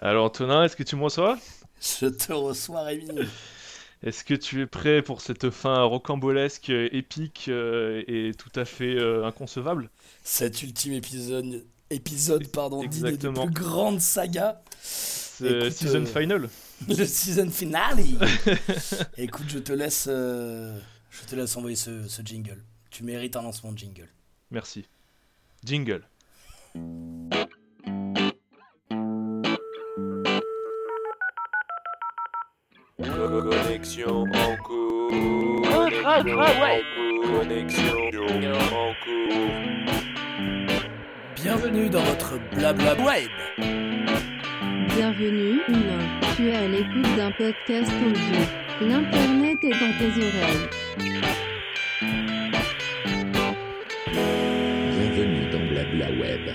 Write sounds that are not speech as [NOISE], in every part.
Alors Antonin, est-ce que tu me reçois? Je te reçois, Rémi. Est-ce que tu es prêt pour cette fin rocambolesque, épique euh, et tout à fait euh, inconcevable? Cet ultime épisode, épisode pardon, d'une des plus grandes sagas. Écoute, season euh, final. [LAUGHS] Le season finale. [LAUGHS] Écoute, je te laisse, je te laisse envoyer ce, ce jingle. Tu mérites un lancement de jingle. Merci. Jingle. Connexion en cours. Connexion en cours. Connexion en cours. Bienvenue dans votre blabla web. Bienvenue, humain. Tu es à l'écoute d'un podcast audio. L'internet est dans tes oreilles. Bienvenue dans Blabla Web.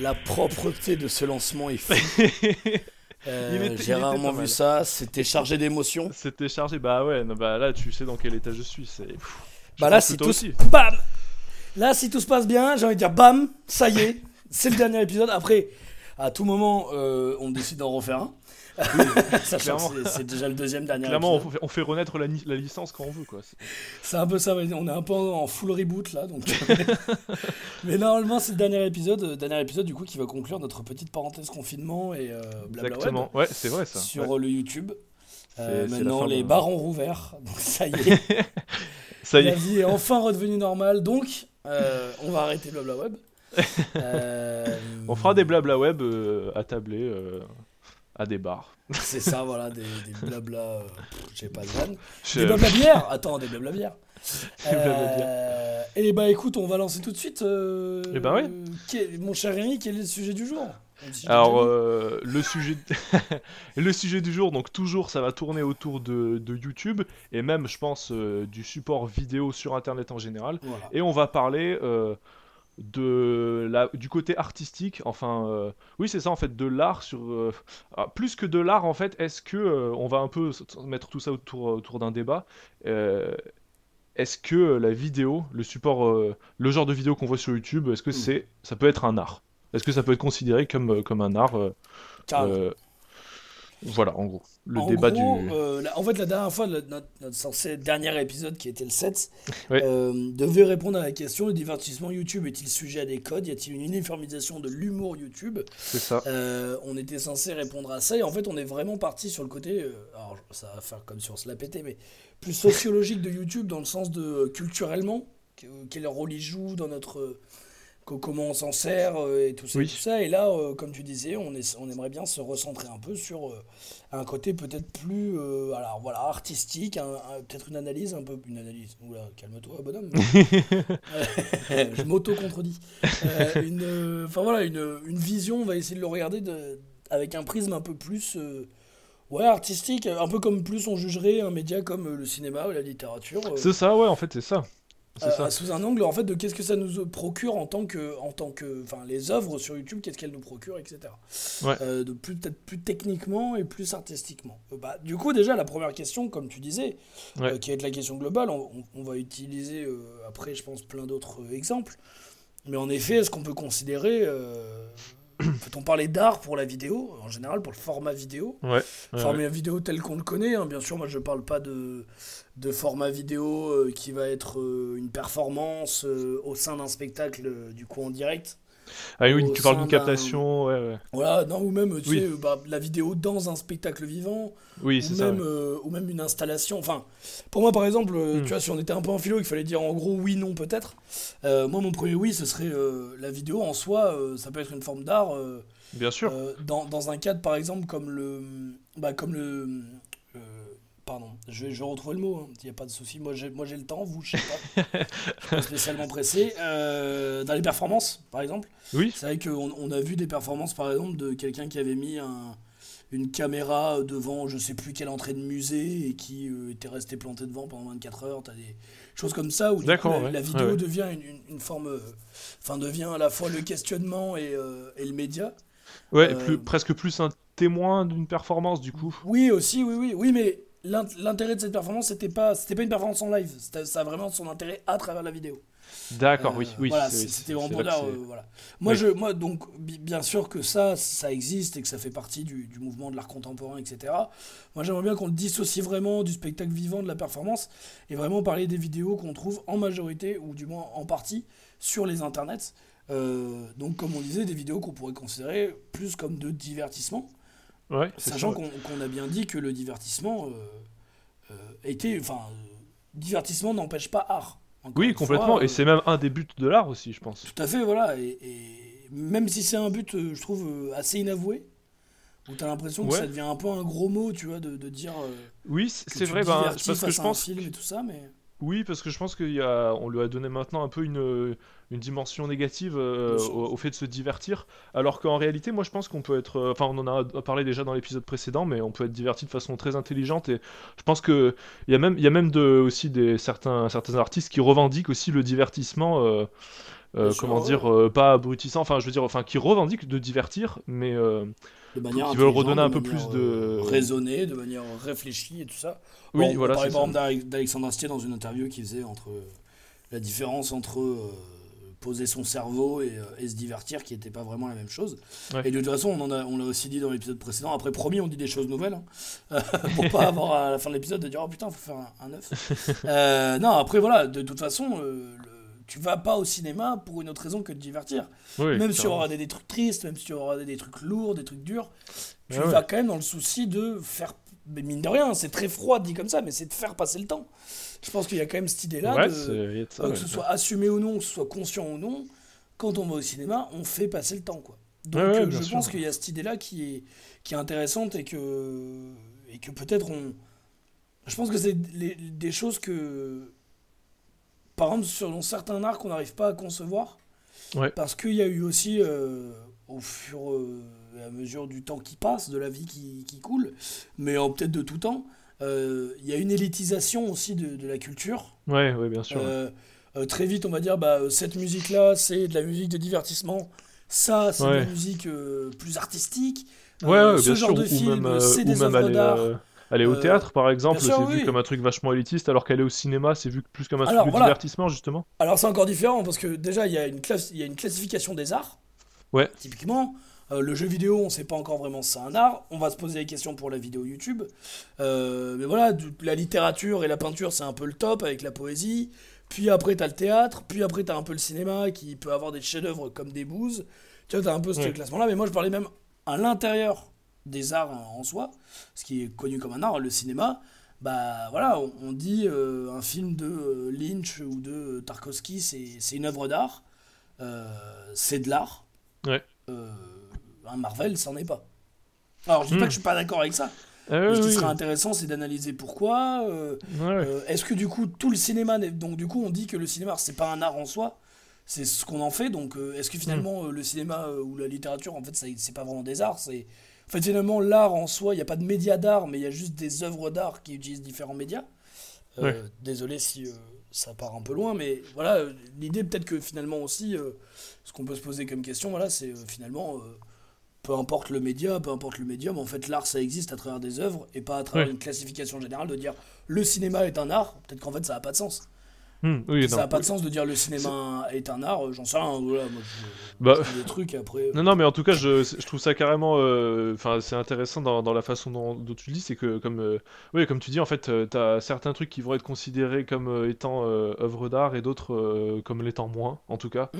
La propreté de ce lancement est [LAUGHS] fou. Euh, J'ai rarement vu ça. C'était chargé d'émotions. C'était chargé. Bah ouais, non, bah là tu sais dans quel état je suis. C'est. Bah là, si tout, aussi. bam Là, si tout se passe bien, j'ai envie de dire bam, ça y est, c'est le dernier épisode. Après, à tout moment, euh, on décide d'en refaire un. [LAUGHS] Sachant clairement. que c'est- déjà le deuxième dernier Clairement, on épisode. fait, on fait renaître la, licence quand on veut quoi. C'est- un peu ça, on est un peu en full reboot là. Donc... [LAUGHS] mais normalement, c'est le dernier épisode, euh, dernier épisode du coup qui va conclure notre petite parenthèse confinement et euh, web Exactement. Ouais, c'est vrai ça. sur Ouais. le YouTube. Euh, maintenant, les de- bars ont rouvert, donc ça y est. [LAUGHS] Ça y La vie est enfin redevenue normale, donc euh, on va arrêter blabla web. Euh, On fera des blabla web euh, attablés euh, à des bars. [LAUGHS] C'est ça, voilà, des, des blabla. euh, J'ai pas de vanne. Je- Des blabla bière? Attends, des blabla bière. [LAUGHS] Des blabla bière. Euh, et bah écoute, on va lancer tout de suite. euh, Eh ben ouais. quel- mon cher Rémi, quel est le sujet du jour? Alors, euh, le, sujet [LAUGHS] le sujet du jour, donc toujours, ça va tourner autour de, de YouTube et même, je pense, euh, du support vidéo sur Internet en général. Voilà. Et on va parler euh, de la, du côté artistique, enfin, euh, oui, c'est ça en fait, de l'art sur. euh, ah, plus que de l'art, en fait, est-ce que. euh, on va un peu mettre tout ça autour, autour d'un débat. est-ce que la vidéo, le support, le genre de vidéo qu'on voit sur YouTube, est-ce que Mm. c'est, ça peut être un art? Est-ce que ça peut être considéré comme, comme un art? Voilà, en gros, le en débat gros, du. euh, la- en fait, la dernière fois, le- notre, notre censé dernier épisode, qui était le 7, Ouais. euh, devait répondre à la question le divertissement YouTube est-il sujet à des codes? Y a-t-il une uniformisation de l'humour YouTube? C'est ça. Euh, On était censé répondre à ça, et en fait, on est vraiment parti sur le côté. alors, ça va faire comme si on se la pétait, mais plus sociologique de YouTube, dans le sens de culturellement, que- quel rôle il joue dans notre. Co- comment on s'en sert euh, et tout ça, et Oui. tout ça. Et là, euh, comme tu disais, on, est, on aimerait bien se recentrer un peu sur euh, un côté peut-être plus euh, alors, voilà, artistique, un- un- peut-être une analyse un peu. Une analyse. Oula, calme-toi, bonhomme. [LAUGHS] Je m'auto-contredis. Enfin voilà, une, une vision, on va essayer de le regarder de- avec un prisme un peu plus. Ouais, artistique, un peu comme plus on jugerait un média comme le cinéma ou la littérature. C'est ça, ouais, en fait, c'est ça. Euh, ça. sous un angle en fait de qu'est-ce que ça nous procure en tant que en tant que enfin les œuvres sur YouTube qu'est-ce qu'elles nous procurent etc Ouais. Euh, de plus peut-être plus techniquement et plus artistiquement Euh, bah, du coup déjà la première question comme tu disais Ouais. qui être la question globale on, on- on va utiliser après je pense plein d'autres exemples mais en effet est-ce qu'on peut considérer [CLEARS THROAT] peut-on parler d'art pour la vidéo en général pour le format vidéo? Ouais. ouais, format vidéo tel qu'on le connaît. hein. Bien sûr, moi je parle pas de, de format vidéo euh, qui va être euh, une performance euh, au sein d'un spectacle du coup en direct. Ah oui, tu parles d'une d'un- captation, ouais, ouais. Voilà, non, ou même tu Oui. sais, bah, la vidéo dans un spectacle vivant, Oui, ou c'est ça. même, ouais. euh, ou même une installation. Enfin, pour moi par exemple, euh, Hmm. tu vois, si on était un peu en philo, il fallait dire en gros oui, non, peut-être. Euh, moi, mon premier oui, ce serait euh, la vidéo en soi, ça peut être une forme d'art. Bien sûr. dans, dans un cadre, par exemple, comme le. Bah, comme le. Pardon, je vais, je vais retrouver le mot, il n'y a pas de souci. Moi, j'ai le temps, vous, je sais pas. [LAUGHS] je suis pas spécialement pressé. Euh, dans les performances, par exemple, Oui, c'est vrai qu'on on a vu des performances, par exemple, de quelqu'un qui avait mis un, une caméra devant je sais plus quelle entrée de musée et qui euh, était resté planté devant pendant 24 heures. T'as des choses comme ça où du coup, D'accord, la, vidéo Ouais, devient une, une- une forme. euh, Enfin, devient à la fois le questionnement et, euh, et le média. ouais, plus, presque plus un témoin d'une performance du coup. Oui, aussi, oui, oui. Oui, mais l'intérêt de cette performance, c'était pas, c'était pas une performance en live. C'était- Ça a vraiment son intérêt à travers la vidéo. D'accord, Euh, oui, oui. voilà, c'était vraiment là euh, voilà. Moi, Oui. je, moi, donc, bi- bien sûr que ça, ça existe et que ça fait partie du, du mouvement de l'art contemporain, etc. Moi, j'aimerais bien qu'on le dissocie vraiment du spectacle vivant, de la performance, et vraiment parler des vidéos qu'on trouve en majorité, ou du moins en partie, sur les internets. Euh, donc, comme on disait, des vidéos qu'on pourrait considérer plus comme de divertissement, Ouais, sachant qu'on a bien dit que le divertissement euh, euh, était. Enfin, divertissement n'empêche pas art. Oui, complètement. fois, Et euh, c'est même un des buts de l'art aussi, je pense. tout à fait, voilà. Et, et même si c'est un but, je trouve, assez inavoué, où t'as l'impression que Ouais. ça devient un peu un gros mot, tu vois, de, de dire Oui, c'est vrai, ben, parce que je à un pense. film et tout ça, mais... Oui, parce que je pense qu'il y a, on lui a donné maintenant un peu une, une dimension négative euh, au, au fait de se divertir, alors qu'en réalité, moi je pense qu'on peut être, enfin on en a parlé déjà dans l'épisode précédent, mais on peut être diverti de façon très intelligente et je pense que il y a même, y a même de, aussi des certains, certains artistes qui revendiquent aussi le divertissement. euh, euh, comment dire, euh, pas abrutissant, enfin je veux dire, enfin qui revendiquent de divertir, mais euh, De manière Qui veulent redonner un peu plus de- euh, raisonnée, de manière réfléchie et tout ça. oui, Bon, voilà, On parlait c'est par ça. exemple d'Alex- d'Alexandre Astier dans une interview qui faisait entre la différence entre euh, poser son cerveau et, euh, et se divertir, qui n'était pas vraiment la même chose. Ouais. Et de toute façon, on en a- on l'a aussi dit dans l'épisode précédent. Après, promis, on dit des choses nouvelles. hein. [LAUGHS] pour pas avoir à la fin de l'épisode de dire Oh putain, faut faire un, un œuf. [LAUGHS] Euh, non, après, voilà, de toute façon, euh, le- tu vas pas au cinéma pour une autre raison que de divertir. Oui, même si tu clairement. auras des, des trucs tristes, même si tu auras des, des trucs lourds, des trucs durs, tu ouais. vas quand même dans le souci de faire. Mais mine de rien, c'est très froid dit comme ça, mais c'est de faire passer le temps. Je pense qu'il y a quand même cette idée-là, Ouais, de- ça, euh, que ce soit assumé ou non, que ce soit conscient ou non, quand on va au cinéma, on fait passer le temps. Quoi. Donc euh, je sûr. pense qu'il y a cette idée-là qui est, qui est intéressante et que, et que peut-être on. Je pense que c'est des choses que. Par exemple, sur certains arts qu'on n'arrive pas à concevoir. Ouais. Parce qu'il y a eu aussi, euh, au fur euh, et à mesure du temps qui passe, de la vie qui, qui coule, mais peut-être de tout temps, euh, il y a une élitisation aussi de, de la culture. Ouais, ouais, bien sûr. ouais. Très vite, on va dire, bah, cette musique-là, c'est de la musique de divertissement. Ça, c'est de la musique plus artistique. Ce bien genre sûr, de film, c'est des œuvres d'art. Aller au Euh, théâtre, par exemple, c'est oui. vu comme un truc vachement élitiste, alors qu'aller au cinéma, c'est vu plus comme un Alors, truc de divertissement, justement. Alors, c'est encore différent parce que déjà, il y, a une classe- il y a une classification des arts. Ouais. Typiquement, euh, le jeu vidéo, on sait pas encore vraiment si c'est un art. On va se poser des questions pour la vidéo YouTube. Euh, mais voilà, du- la littérature et la peinture, c'est un peu le top avec la poésie. Puis après, t'as le théâtre. Puis après, t'as un peu le cinéma qui peut avoir des chefs-d'œuvre comme des bouses. Tu vois, t'as un peu ce Ouais. classement-là. Mais moi, je parlais même à l'intérieur des arts en en soi, ce qui est connu comme un art, le cinéma. Bah voilà, on, on dit euh, un film de euh, Lynch ou de Tarkovsky, c'est une œuvre d'art. Euh, c'est de l'art. Ouais. Euh, un Marvel, c'en est pas. Alors, je dis Hmm. pas que je suis pas d'accord avec ça. Ah, ce qui oui, serait oui. intéressant, c'est d'analyser pourquoi. euh, Ouais, ouais. euh, Est-ce que du coup, tout le cinéma. Donc, du coup, on dit que le cinéma, c'est pas un art en soi, c'est ce qu'on en fait. Donc, euh, est-ce que finalement, euh, le cinéma euh, ou la littérature, en fait, ça- c'est pas vraiment des arts c'est... En fait, finalement, l'art en soi, il n'y a pas de média d'art, mais il y a juste des œuvres d'art qui utilisent différents médias. Euh, Ouais. Désolé si euh, ça part un peu loin, mais voilà, euh, l'idée peut-être que finalement aussi, ce qu'on peut se poser comme question, voilà, c'est finalement, peu importe le média, peu importe le médium, en fait, l'art, ça existe à travers des œuvres et pas à travers Ouais. une classification générale de dire le cinéma est un art. Peut-être qu'en fait, ça n'a pas de sens. Hmm, oui, ça n'a pas de sens de dire le cinéma est un art, euh, j'en sais rien, voilà, moi je, Bah, des trucs après. Non, non, mais en tout cas, je, je trouve ça carrément. euh, Enfin, c'est intéressant dans, dans la façon dont, dont tu le dis, c'est que, comme, euh, oui, comme tu dis, en fait, tu t'as certains trucs qui vont être considérés comme euh, étant euh, œuvres d'art et d'autres euh, comme l'étant moins, en tout cas. Mm.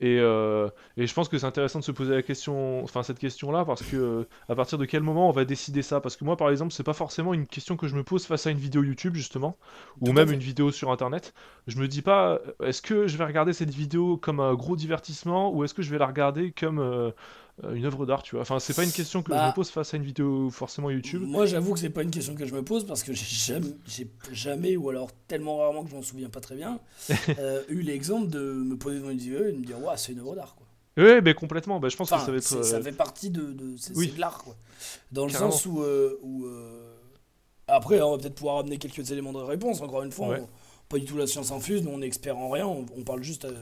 Et, euh, et je pense que c'est intéressant de se poser la question, enfin, cette question-là, parce que euh, à partir de quel moment on va décider ça? Parce que moi, par exemple, c'est pas forcément une question que je me pose face à une vidéo YouTube, justement, ou Tout même une vidéo sur Internet. Je me dis pas, est-ce que je vais regarder cette vidéo comme un gros divertissement ou est-ce que je vais la regarder comme euh, euh, une œuvre d'art, tu vois? Enfin, c'est pas une question que je Bah, me pose face à une vidéo forcément YouTube. Moi, j'avoue que c'est pas une question que je me pose parce que j'ai jamais, ou alors tellement rarement que je m'en souviens pas très bien, [LAUGHS] euh, eu l'exemple de me poser devant une vidéo et de me dire, ouais, c'est une œuvre d'art, quoi. Oui, mais complètement. Bah, je pense que ça va être. c'est- euh, ça fait partie de, de oui. l'art, quoi. Dans le sens où, euh, où, euh, après, on va peut-être pouvoir amener quelques éléments de réponse. Encore une fois, Ouais. on- pas du tout la science infuse, nous on est expert en rien, on, on parle juste euh,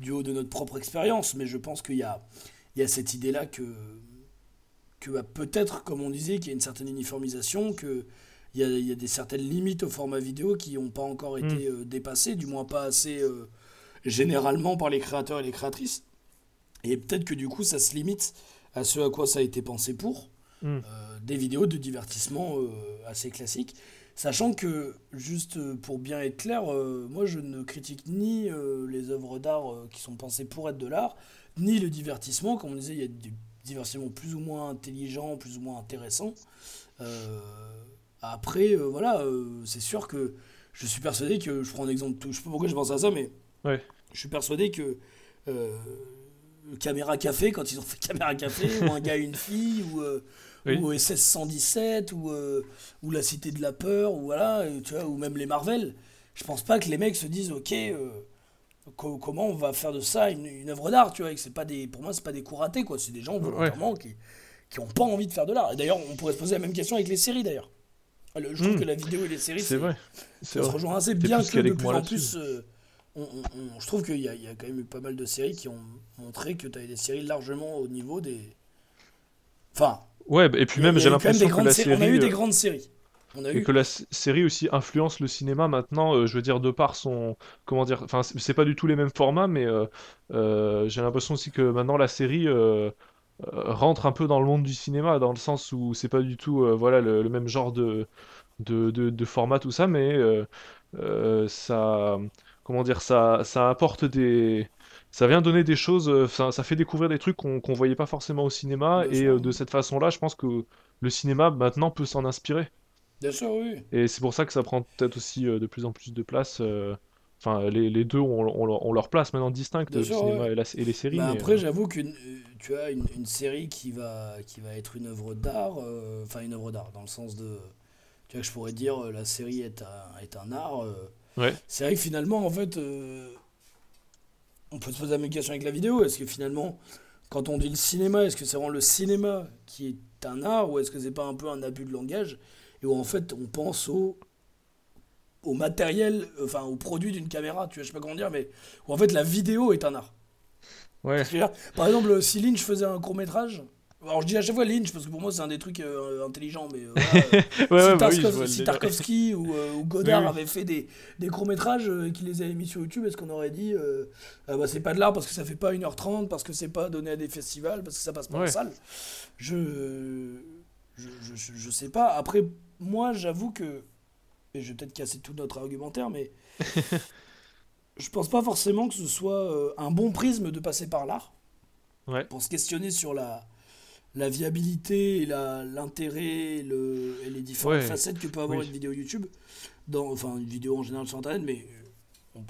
du haut de notre propre expérience, mais je pense qu'il y a, il y a cette idée-là que, que bah, peut-être, comme on disait, qu'il y a une certaine uniformisation, que il y a, y a des certaines limites au format vidéo qui n'ont pas encore été Mm. euh, dépassées, du moins pas assez. euh, généralement par les créateurs et les créatrices. Et peut-être que du coup, ça se limite à ce à quoi ça a été pensé pour. Mm. Euh, des vidéos de divertissement euh, assez classiques. Sachant que, juste pour bien être clair, euh, moi je ne critique ni les œuvres d'art qui sont pensées pour être de l'art, ni le divertissement. Comme on disait, il y a des divertissements plus ou moins intelligents, plus ou moins intéressants. Euh, après, euh, voilà, euh, c'est sûr que je suis persuadé que, je prends un exemple, tout, je sais pas pourquoi je pense à ça, mais Ouais. je suis persuadé que Caméra Café, quand ils ont fait Caméra Café, ou un gars et une fille, ou, Oui. ou SS 117, ou, ou La Cité de la Peur, ou voilà, tu vois, ou même les Marvel, je pense pas que les mecs se disent, ok, co- comment on va faire de ça une, une œuvre d'art, tu vois, et que c'est pas des, pour moi, c'est pas des coups ratés, quoi, c'est des gens volontairement qui qui ont pas envie de faire de l'art. Et d'ailleurs, on pourrait se poser la même question avec les séries, d'ailleurs. Le- Je trouve Mm. que la vidéo et les séries, C'est vrai. C'est ça se vrai. rejoint assez bien que de plus en plus. euh, on- on- on- je trouve qu'il y, y a quand même eu pas mal de séries qui ont montré que tu avais des séries largement au niveau des. Enfin, Ouais, bah, et puis même j'ai l'impression que la sé- On a eu série, des euh, grandes séries. A et que la série aussi influence le cinéma maintenant, euh, je veux dire, de par son... Comment dire... Enfin, c'est pas du tout les mêmes formats, mais euh, euh, j'ai l'impression aussi que maintenant la série rentre un peu dans le monde du cinéma, dans le sens où c'est pas du tout voilà, le, le même genre de, de, de, de format, tout ça, mais ça... Comment dire, ça, ça apporte des... Ça vient donner des choses, ça, ça fait découvrir des trucs qu'on voyait pas forcément au cinéma, et euh, de cette façon-là, je pense que le cinéma maintenant peut s'en inspirer. Bien sûr, oui. Et c'est pour ça que ça prend peut-être aussi euh, de plus en plus de place. euh, Enfin, les, les deux ont, ont leur- ont leur place maintenant distincte, le sûr, cinéma ouais. et, la- et les séries. Bah mais, après, euh, j'avoue qu'une, tu as une, une série qui va, qui va être une œuvre d'art, euh, enfin une œuvre d'art, dans le sens de, tu vois, que je pourrais dire la série est un, est un art. euh, Ouais. C'est vrai que finalement, en fait, euh, on peut se poser la même question avec la vidéo. Est-ce que finalement, quand on dit le cinéma, est-ce que c'est vraiment le cinéma qui est un art ou est-ce que c'est pas un peu un abus de langage? Et où en fait on pense au au matériel, enfin au produit d'une caméra, tu vois, je sais pas comment dire, mais où en fait la vidéo est un art. Ouais, Par exemple, si Lynch faisait un court métrage, alors je dis à chaque fois Lynch parce que pour moi c'est un des trucs euh, intelligents, mais euh, voilà, [LAUGHS] ouais, si, bah oui, Tarkov- si. Tarkovsky ou, euh, ou Godard Oui, oui. avaient fait des, des courts métrages et qu'ils les avaient mis sur YouTube, est-ce qu'on aurait dit euh, Ah bah, c'est pas de l'art parce que ça fait pas 1h30, parce que c'est pas donné à des festivals, parce que ça passe pas en Ouais. salle? Je, je, je, je- je sais pas. Après, moi j'avoue que, et je vais peut-être casser tout notre argumentaire, mais [LAUGHS] je pense pas forcément que ce soit euh, un bon prisme de passer par l'art Ouais. pour se questionner sur la, la viabilité et l'intérêt et, le, et les différentes Ouais, facettes que peut avoir oui. une vidéo YouTube. Dans, enfin, une vidéo en général sur Internet, mais euh,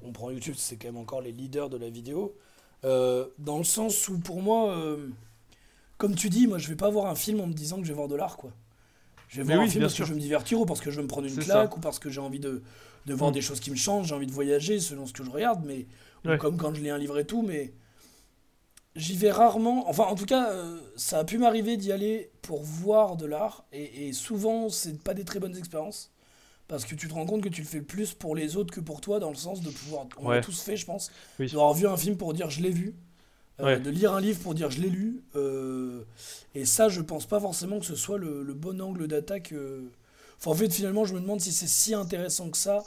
on, on prend YouTube, c'est quand même encore les leaders de la vidéo. Euh, dans le sens où, pour moi, euh, comme tu dis, moi je vais pas voir un film en me disant que je vais voir de l'art, quoi. Je vais voir oui, un film parce sûr. que je veux me divertir ou parce que je veux me prendre une claque ça. ou parce que j'ai envie de, de voir Mm. des choses qui me changent, j'ai envie de voyager selon ce que je regarde, mais ou comme quand je lis un livre et tout, mais j'y vais rarement. Enfin, en tout cas, euh, ça a pu m'arriver d'y aller pour voir de l'art et, et souvent, c'est pas des très bonnes expériences. Parce que tu te rends compte que tu le fais plus pour les autres que pour toi, dans le sens de pouvoir. On l'a Ouais. tous fait, je pense. Oui. D'avoir vu un film pour dire je l'ai vu. Euh, Ouais. De lire un livre pour dire je l'ai lu. euh, et ça, je pense pas forcément que ce soit le, le bon angle d'attaque. euh. Enfin, en fait, finalement, je me demande si c'est si intéressant que ça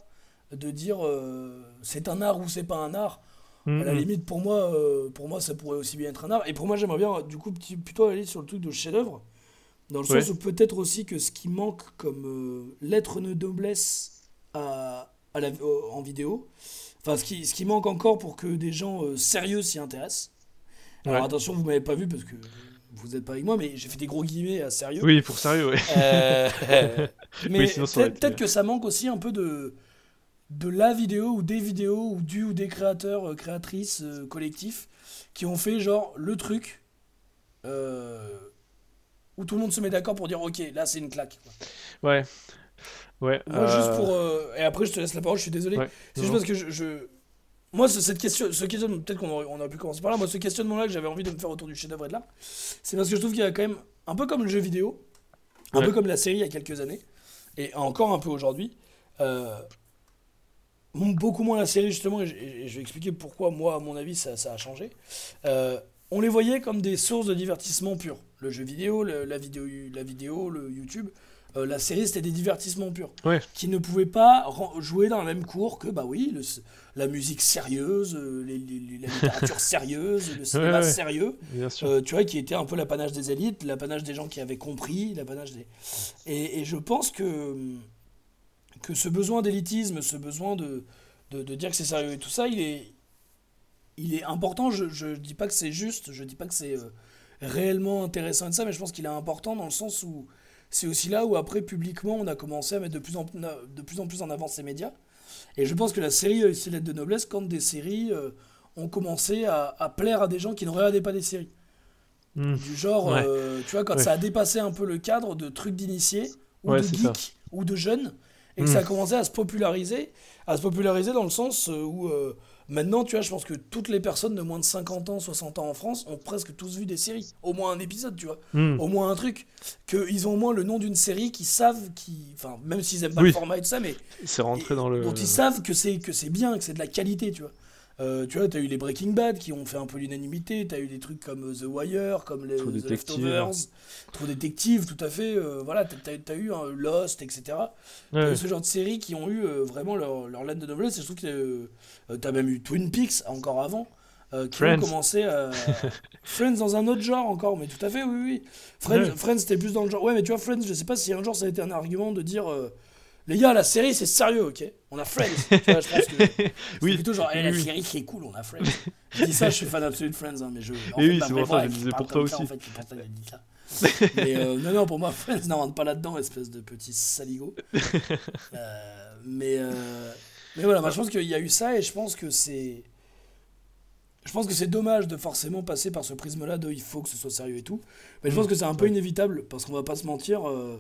de dire c'est un art ou c'est pas un art. Mm, À la mm. limite, pour moi, euh, pour moi, ça pourrait aussi bien être un art. Et pour moi, j'aimerais bien, du coup, petit- plutôt aller sur le truc de chef-d'œuvre. Dans le Ouais. sens où peut-être aussi que ce qui manque comme euh, lettre de noblesse à, à la, euh, en vidéo, enfin, ce qui, ce qui manque encore pour que des gens sérieux s'y intéressent. Alors Ouais. attention, vous m'avez pas vu parce que vous n'êtes pas avec moi, mais j'ai fait des gros guillemets à sérieux. Oui, pour sérieux, ouais. Euh, [LAUGHS] mais Oui, aurait peut-être que ça manque aussi un peu de, de la vidéo ou des vidéos ou du ou des créateurs, euh, créatrices euh, collectifs qui ont fait genre le truc euh, où tout le monde se met d'accord pour dire ok, là c'est une claque. Ouais. Ouais. Moi, juste pour. et après, je te laisse la parole, je suis désolé. Ouais, c'est juste parce que je. je- Moi, ce- cette question, ce questionnement, peut-être qu'on aurait, on a pu commencer par là. Moi, ce questionnement-là que j'avais envie de me faire autour du chef-d'œuvre et de là, c'est parce que je trouve qu'il y a quand même, un peu comme le jeu vidéo, un Ouais. peu comme la série il y a quelques années, et encore un peu aujourd'hui, euh, beaucoup moins la série justement, et je, et je vais expliquer pourquoi, moi, à mon avis, ça, ça a changé. Euh, on les voyait comme des sources de divertissement pur. Le jeu vidéo, le- la, vidéo, la vidéo, le YouTube. Euh, la série c'était des divertissements purs. Ouais. Qui ne pouvaient pas jouer dans la même cour que, bah oui, le- la musique sérieuse, euh, les- la littérature [LAUGHS] sérieuse, le cinéma ouais. sérieux. Euh, tu vois, qui était un peu l'apanage des élites, l'apanage des gens qui avaient compris, l'apanage des... Et, et je pense que, que ce besoin d'élitisme, ce besoin de, de, de dire que c'est sérieux et tout ça, il est, il est important. Je, je dis pas que c'est juste, je dis pas que c'est réellement intéressant et de ça, mais je pense qu'il est important dans le sens où c'est aussi là où après, publiquement, on a commencé à mettre de plus en, de plus, en plus en avant ces médias. Et je pense que la série euh, Ses lettres de noblesse, quand des séries euh, ont commencé à, à plaire à des gens qui ne regardaient pas des séries. Hmm. Du genre, Ouais. euh, tu vois, quand Ouais. ça a dépassé un peu le cadre de trucs d'initiés, ou Ouais, de ça. geeks, ou de jeunes, et que Mm. ça a commencé à se populariser, à se populariser dans le sens euh, où euh, maintenant, tu vois, je pense que toutes les personnes de moins de 50 ans, 60 ans en France ont presque tous vu des séries. Au moins un épisode, tu vois. Hmm. Au moins un truc. Qu'ils ont au moins le nom d'une série, qu'ils savent, qui, enfin, même s'ils aiment pas Oui. le format et tout ça, mais C'est rentré dans le. dont ils savent que c'est que c'est bien, que c'est de la qualité, tu vois. Euh, tu vois, t'as eu les Breaking Bad qui ont fait un peu l'unanimité, t'as eu des trucs comme euh, The Wire, comme les True The. Leftovers, True Detective, tout à fait. euh, voilà, t'as- t'as eu hein, Lost, etc. T'as Ouais. eu ce genre de séries qui ont eu euh, vraiment leur, leur lettre de noblesse. Et je trouve que t'as même eu Twin Peaks encore avant, qui Friends. ont commencé à. [LAUGHS] Friends dans un autre genre encore, mais tout à fait, oui, oui. Friends, Ouais. Friends c'était plus dans le genre. Ouais, mais tu vois, Friends, je sais pas si un jour ça a été un argument de dire. Les gars, la série c'est sérieux, ok On a Friends. tu vois, je pense que c'est [LAUGHS] Oui. plutôt genre, eh, la Oui, oui. série c'est cool, on a Friends. je dis ça, je suis fan absolu de Friends, hein, mais je. en Et oui, ma c'est pour ça, je disais pour toi ça, aussi. En fait, ça dit ça. mais euh, non, non, pour moi, [LAUGHS] Friends n'en rentre pas là-dedans, espèce de petit saligo. [LAUGHS] Euh, mais, euh, mais voilà, moi, je pense qu'il y a eu ça et je pense que c'est. Je pense que c'est dommage de forcément passer par ce prisme-là de il faut que ce soit sérieux et tout. Mais je pense que c'est un peu inévitable parce qu'on va pas se mentir. euh,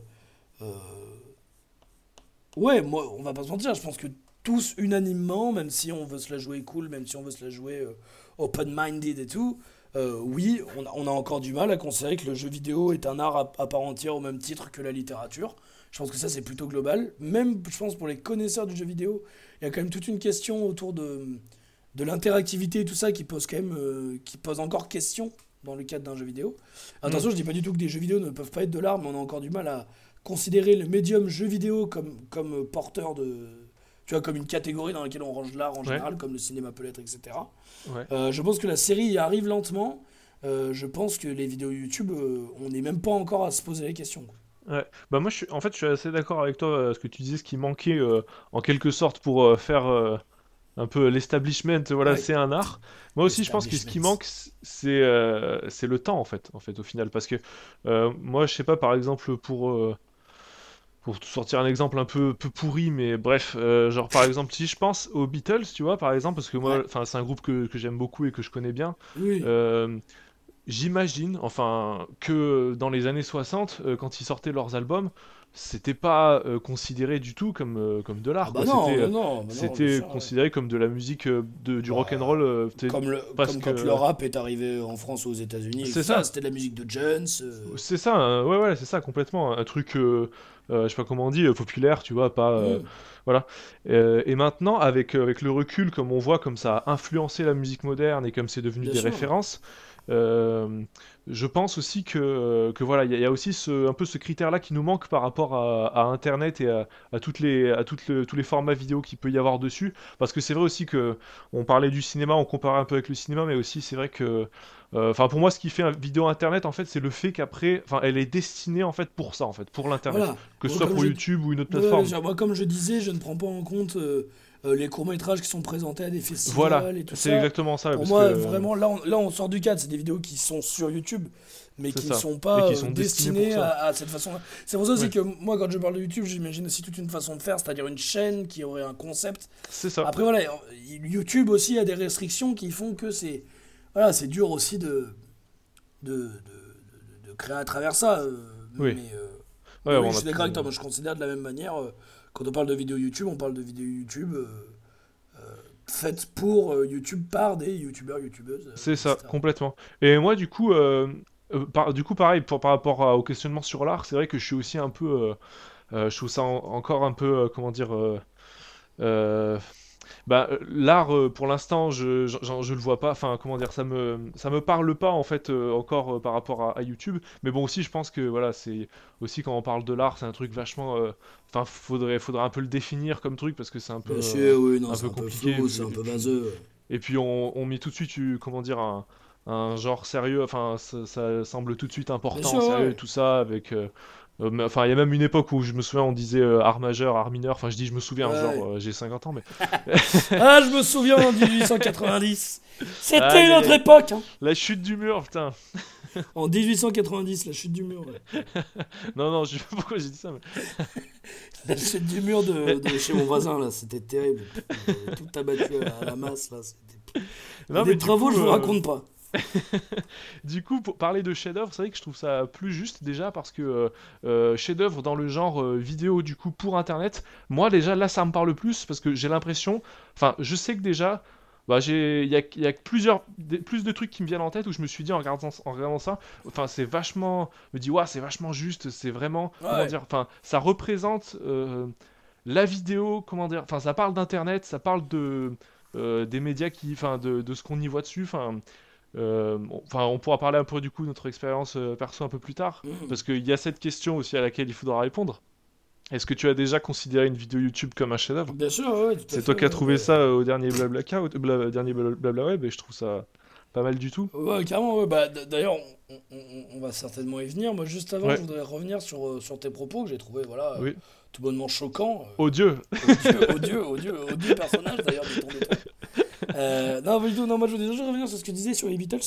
Ouais, moi, on va pas se mentir. Je pense que tous unanimement, même si on veut se la jouer cool, même si on veut se la jouer euh, open-minded et tout, euh, oui, on a, on a encore du mal à considérer que le jeu vidéo est un art à, à part entière au même titre que la littérature. Je pense que ça, c'est plutôt global. Même, je pense, pour les connaisseurs du jeu vidéo, il y a quand même toute une question autour de, de l'interactivité et tout ça qui pose quand même, euh, qui pose encore question dans le cadre d'un jeu vidéo. Attention, je dis pas du tout que des jeux vidéo ne peuvent pas être de l'art, mais on a encore du mal à considérer le médium jeu vidéo comme, comme porteur de. Tu vois, comme une catégorie dans laquelle on range l'art en Ouais. général, comme le cinéma peut l'être, etc. Ouais. Euh, je pense que la série y arrive lentement. Euh, je pense que les vidéos YouTube, euh, on n'est même pas encore à se poser la question. Ouais. Bah moi, je suis, en fait, je suis assez d'accord avec toi, ce que tu disais, ce qui manquait en quelque sorte pour faire un peu l'establishment, voilà, Ouais. c'est un art. Moi aussi, je pense que ce qui manque, c'est euh, le temps, en fait, en fait, au final, parce que euh, moi, je sais pas, par exemple, pour euh, pour sortir un exemple un peu, peu pourri, mais bref, euh, genre par exemple, si je pense aux Beatles, tu vois, par exemple, parce que moi, Ouais. c'est un groupe que, que j'aime beaucoup et que je connais bien. Oui. Euh, J'imagine, enfin, que dans les années 60, euh, quand ils sortaient leurs albums, c'était pas considéré du tout comme, comme de l'art. Ah bah C'était, bah euh, bah ouais. considéré comme de la musique de, du rock'n'roll. euh, t'es- Comme, le, parce comme quand que- le rap est arrivé en France ou aux États-Unis. C'est ça. C'était de la musique de Jones. C'est ça, hein, ouais, ouais, c'est ça, complètement. Un truc, je sais pas comment on dit, euh, populaire, tu vois, pas. euh, mm. Euh, et maintenant, avec, euh, avec le recul, comme on voit, comme ça a influencé la musique moderne et comme c'est devenu Bien des sûr. références, euh, je pense aussi que, que voilà, il y, a- il y a aussi ce, un peu ce critère-là qui nous manque par rapport à, à Internet et à, à toutes les, à toutes le- tous les formats vidéo qu'il peut y avoir dessus. Parce que c'est vrai aussi que on parlait du cinéma, on comparait un peu avec le cinéma, mais aussi c'est vrai que, euh, enfin pour moi, ce qui fait une vidéo Internet, en fait, c'est le fait qu'après, enfin, elle est destinée en fait pour ça, en fait, pour l'Internet, Voilà. que ce soit pour je- YouTube ou une autre plateforme. moi, comme je disais, je ne prends pas en compte euh, euh, les courts-métrages qui sont présentés à des festivals Voilà, et tout c'est ça. exactement ça. Pour parce moi, que- vraiment, là on, là, on sort du cadre. C'est des vidéos qui sont sur YouTube, mais C'est qui ne sont pas qui euh, sont destinées à, à cette façon-là. C'est pour ça aussi que moi, quand je parle de YouTube, j'imagine aussi toute une façon de faire, c'est-à-dire une chaîne qui aurait un concept. C'est ça. Après, voilà, YouTube aussi a des restrictions qui font que c'est voilà, c'est dur aussi de, de, de, de- créer à travers ça. euh, Oui. Mais, euh, Ouais, je suis d'accord avec toi. Moi, je considère de la même manière, euh, quand on parle de vidéos YouTube, on parle de vidéos YouTube euh, euh, faites pour euh, YouTube par des YouTubeurs, YouTubeuses. C'est ça, complètement. Et moi, du coup, par, du coup, pareil, pour- par rapport à- au questionnement sur l'art, c'est vrai que je suis aussi un peu, je trouve ça en- encore un peu, comment dire, Bah, euh, l'art, euh, pour l'instant, je, je, le vois pas. Enfin, comment dire, ça me, ça me parle pas en fait euh, encore par rapport à, à YouTube. Mais bon, aussi, je pense que voilà, c'est aussi quand on parle de l'art, c'est un truc vachement. Enfin, faudrait, faudrait un peu le définir comme truc parce que c'est un peu. Oui, non, un c'est peu un peu compliqué, c'est un peu vaseux. Et puis on, on met tout de suite, comment dire, un, un genre sérieux. Enfin, ça, ça semble tout de suite important, sûr, sérieux, ouais. tout ça avec. euh, Enfin, il y a même une époque où je me souviens, on disait euh, art majeur, art mineur. Enfin, je dis je me souviens, Ouais. genre euh, j'ai 50 ans, mais [LAUGHS] Ah, je me souviens en 1890. C'était Aïe, une autre époque. hein. la chute du mur, putain. [LAUGHS] En 1890, la chute du mur. ouais. [LAUGHS] Non, non, je sais pas pourquoi j'ai dit ça, mais. La chute du mur de, de chez mon voisin, là, c'était terrible. Euh, Tout abattu à la masse, là. C'était... Non, Des mais du travaux, coup, je vous euh, raconte pas. [LAUGHS] Du coup, pour parler de chef-d'œuvre, c'est vrai que je trouve ça plus juste déjà parce que euh, euh, chef-d'œuvre dans le genre euh, vidéo du coup pour internet, moi déjà là ça me parle plus parce que j'ai l'impression, enfin je sais que déjà, bah j'ai, il y a, il y a plusieurs, des- plus de trucs qui me viennent en tête où je me suis dit en regardant, en regardant ça, enfin c'est vachement, je me dis ouais c'est vachement juste, c'est vraiment, comment dire, enfin ça représente euh, la vidéo, comment dire, enfin ça parle d'internet, ça parle de des médias qui, enfin de, de ce qu'on y voit dessus, enfin. Euh, Enfin, on pourra parler un peu du coup de notre expérience euh, perso un peu plus tard, Mhm. parce qu'il y a cette question aussi à laquelle il faudra répondre. Est-ce que tu as déjà considéré une vidéo YouTube comme un chef-d'œuvre? Bien sûr, ouais. C'est toi qui as trouvé ouais. ça euh, au dernier Blablacar, au bla- dernier Bla- Blabla Web, et je trouve ça pas mal du tout. Ouais, carrément, ouais. Bah, D'ailleurs, on, on- on va certainement y venir. Moi, juste avant, Ouais. je voudrais revenir sur, sur tes propos que j'ai trouvé voilà, Oui. tout bonnement choquants. euh, Odieux odieux, odieux, odieux, odieux personnage d'ailleurs de ton. [LAUGHS] Euh, non, pas du tout. Non, moi je voulais déjà revenir sur ce que tu disais sur les Beatles.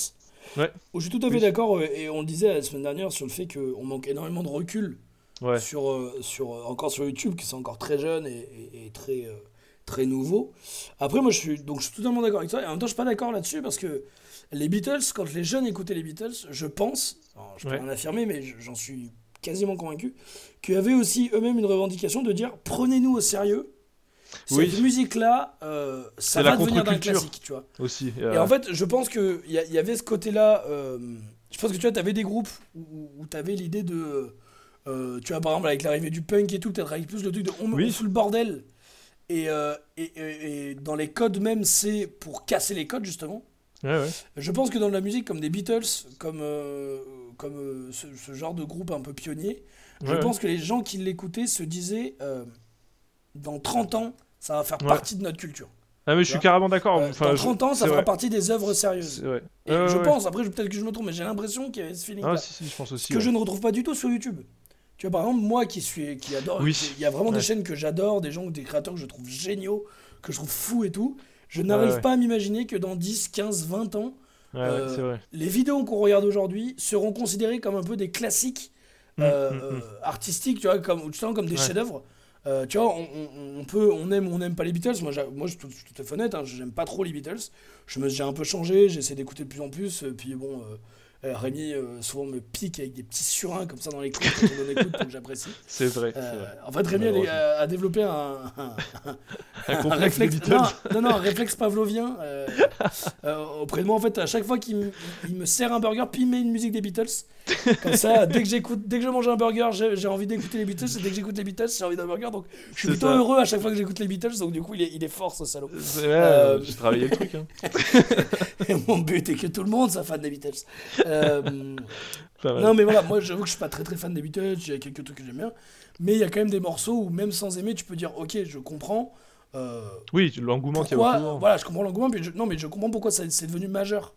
Ouais. Où je suis tout à fait Oui. d'accord, euh, et on le disait la semaine dernière sur le fait qu'on manque énormément de recul Ouais, sur, euh, sur, encore sur YouTube, qui c'est encore très jeune et, et- et très, euh, très nouveau. Après, moi je suis, donc, je suis totalement d'accord avec toi, et en même temps je suis pas d'accord là-dessus parce que les Beatles, quand les jeunes écoutaient les Beatles, je pense, alors, je peux Ouais. rien affirmer, mais je- j'en suis quasiment convaincu, qu'ils avaient aussi eux-mêmes une revendication de dire prenez-nous au sérieux. Cette musique-là, euh, ça va devenir contre-culture. classique, tu vois. aussi. Et euh, en fait, je pense qu'il y, y avait ce côté-là. euh, je pense que tu vois, tu avais des groupes où, où tu avais l'idée de. tu vois, par exemple, avec l'arrivée du punk et tout, peut-être avec plus le truc de on, Oui. on fout le bordel. Et, et, et- et dans les codes même, c'est pour casser les codes, justement. ouais, ouais. Je pense que dans la musique, comme des Beatles, comme, comme ce, ce genre de groupe un peu pionnier, je pense que les gens qui l'écoutaient se disaient dans 30 ans, ça va faire Ouais. partie de notre culture. Ah, mais je suis vois. carrément d'accord. Euh, Enfin, dans je- 30 ans, ça fera vrai. partie des œuvres sérieuses. Et je ouais, pense, après peut-être que je me trompe, mais j'ai l'impression qu'il y avait ce feeling Ah, si, si, je pense aussi. que ouais. je ne retrouve pas du tout sur YouTube. Tu vois, par exemple, moi qui suis, qui adore, Oui. il y a vraiment des chaînes que j'adore, des gens, des créateurs que je trouve géniaux, que je trouve fous et tout. Je n'arrive pas à m'imaginer que dans 10, 15, 20 ans, euh, vrai. les vidéos qu'on regarde aujourd'hui seront considérées comme un peu des classiques Mm, euh, mm, mm. euh, artistiques, tu vois, comme, ou justement comme des chefs-d'œuvre. Euh, tu vois, on, on- on peut, on aime, on n'aime pas les Beatles. Moi, moi, je suis tout, à fait honnête, hein, j'aime pas trop les Beatles. J'ai un peu changé, j'essaie d'écouter de plus en plus. euh, puis bon, euh, Rémi euh, souvent me pique avec des petits surins comme ça dans les coups [LAUGHS] quand on en écoute, donc j'apprécie. C'est vrai. Euh, vrai. en fait, Rémi a, Malheureusement. a- a développé un, un- Un un complexe des réflexe, non, non, non, un réflexe pavlovien euh, [LAUGHS] euh, auprès de moi. En fait, à chaque fois qu'il me, il me sert un burger, puis il met une musique des Beatles. Comme ça, dès que j'écoute, dès que je mange un burger, j'ai envie d'écouter les Beatles. Et dès que j'écoute les Beatles, j'ai envie d'un burger. Donc, je suis plutôt ça. heureux à chaque fois que j'écoute les Beatles. Donc, du coup, il est, il est fort, ce salaud. Euh, J'ai travaillé le truc. Hein. [LAUGHS] Et mon but est que tout le monde soit fan des Beatles. Euh. [LAUGHS] non, mais voilà, moi j'avoue que je suis pas très très fan des Beatles, il y a quelques trucs que j'aime bien, mais il y a quand même des morceaux où même sans aimer, tu peux dire ok, je comprends. euh, Oui, l'engouement qu'il y a autour. voilà, je comprends l'engouement, mais je, non, mais je comprends pourquoi c'est devenu majeur.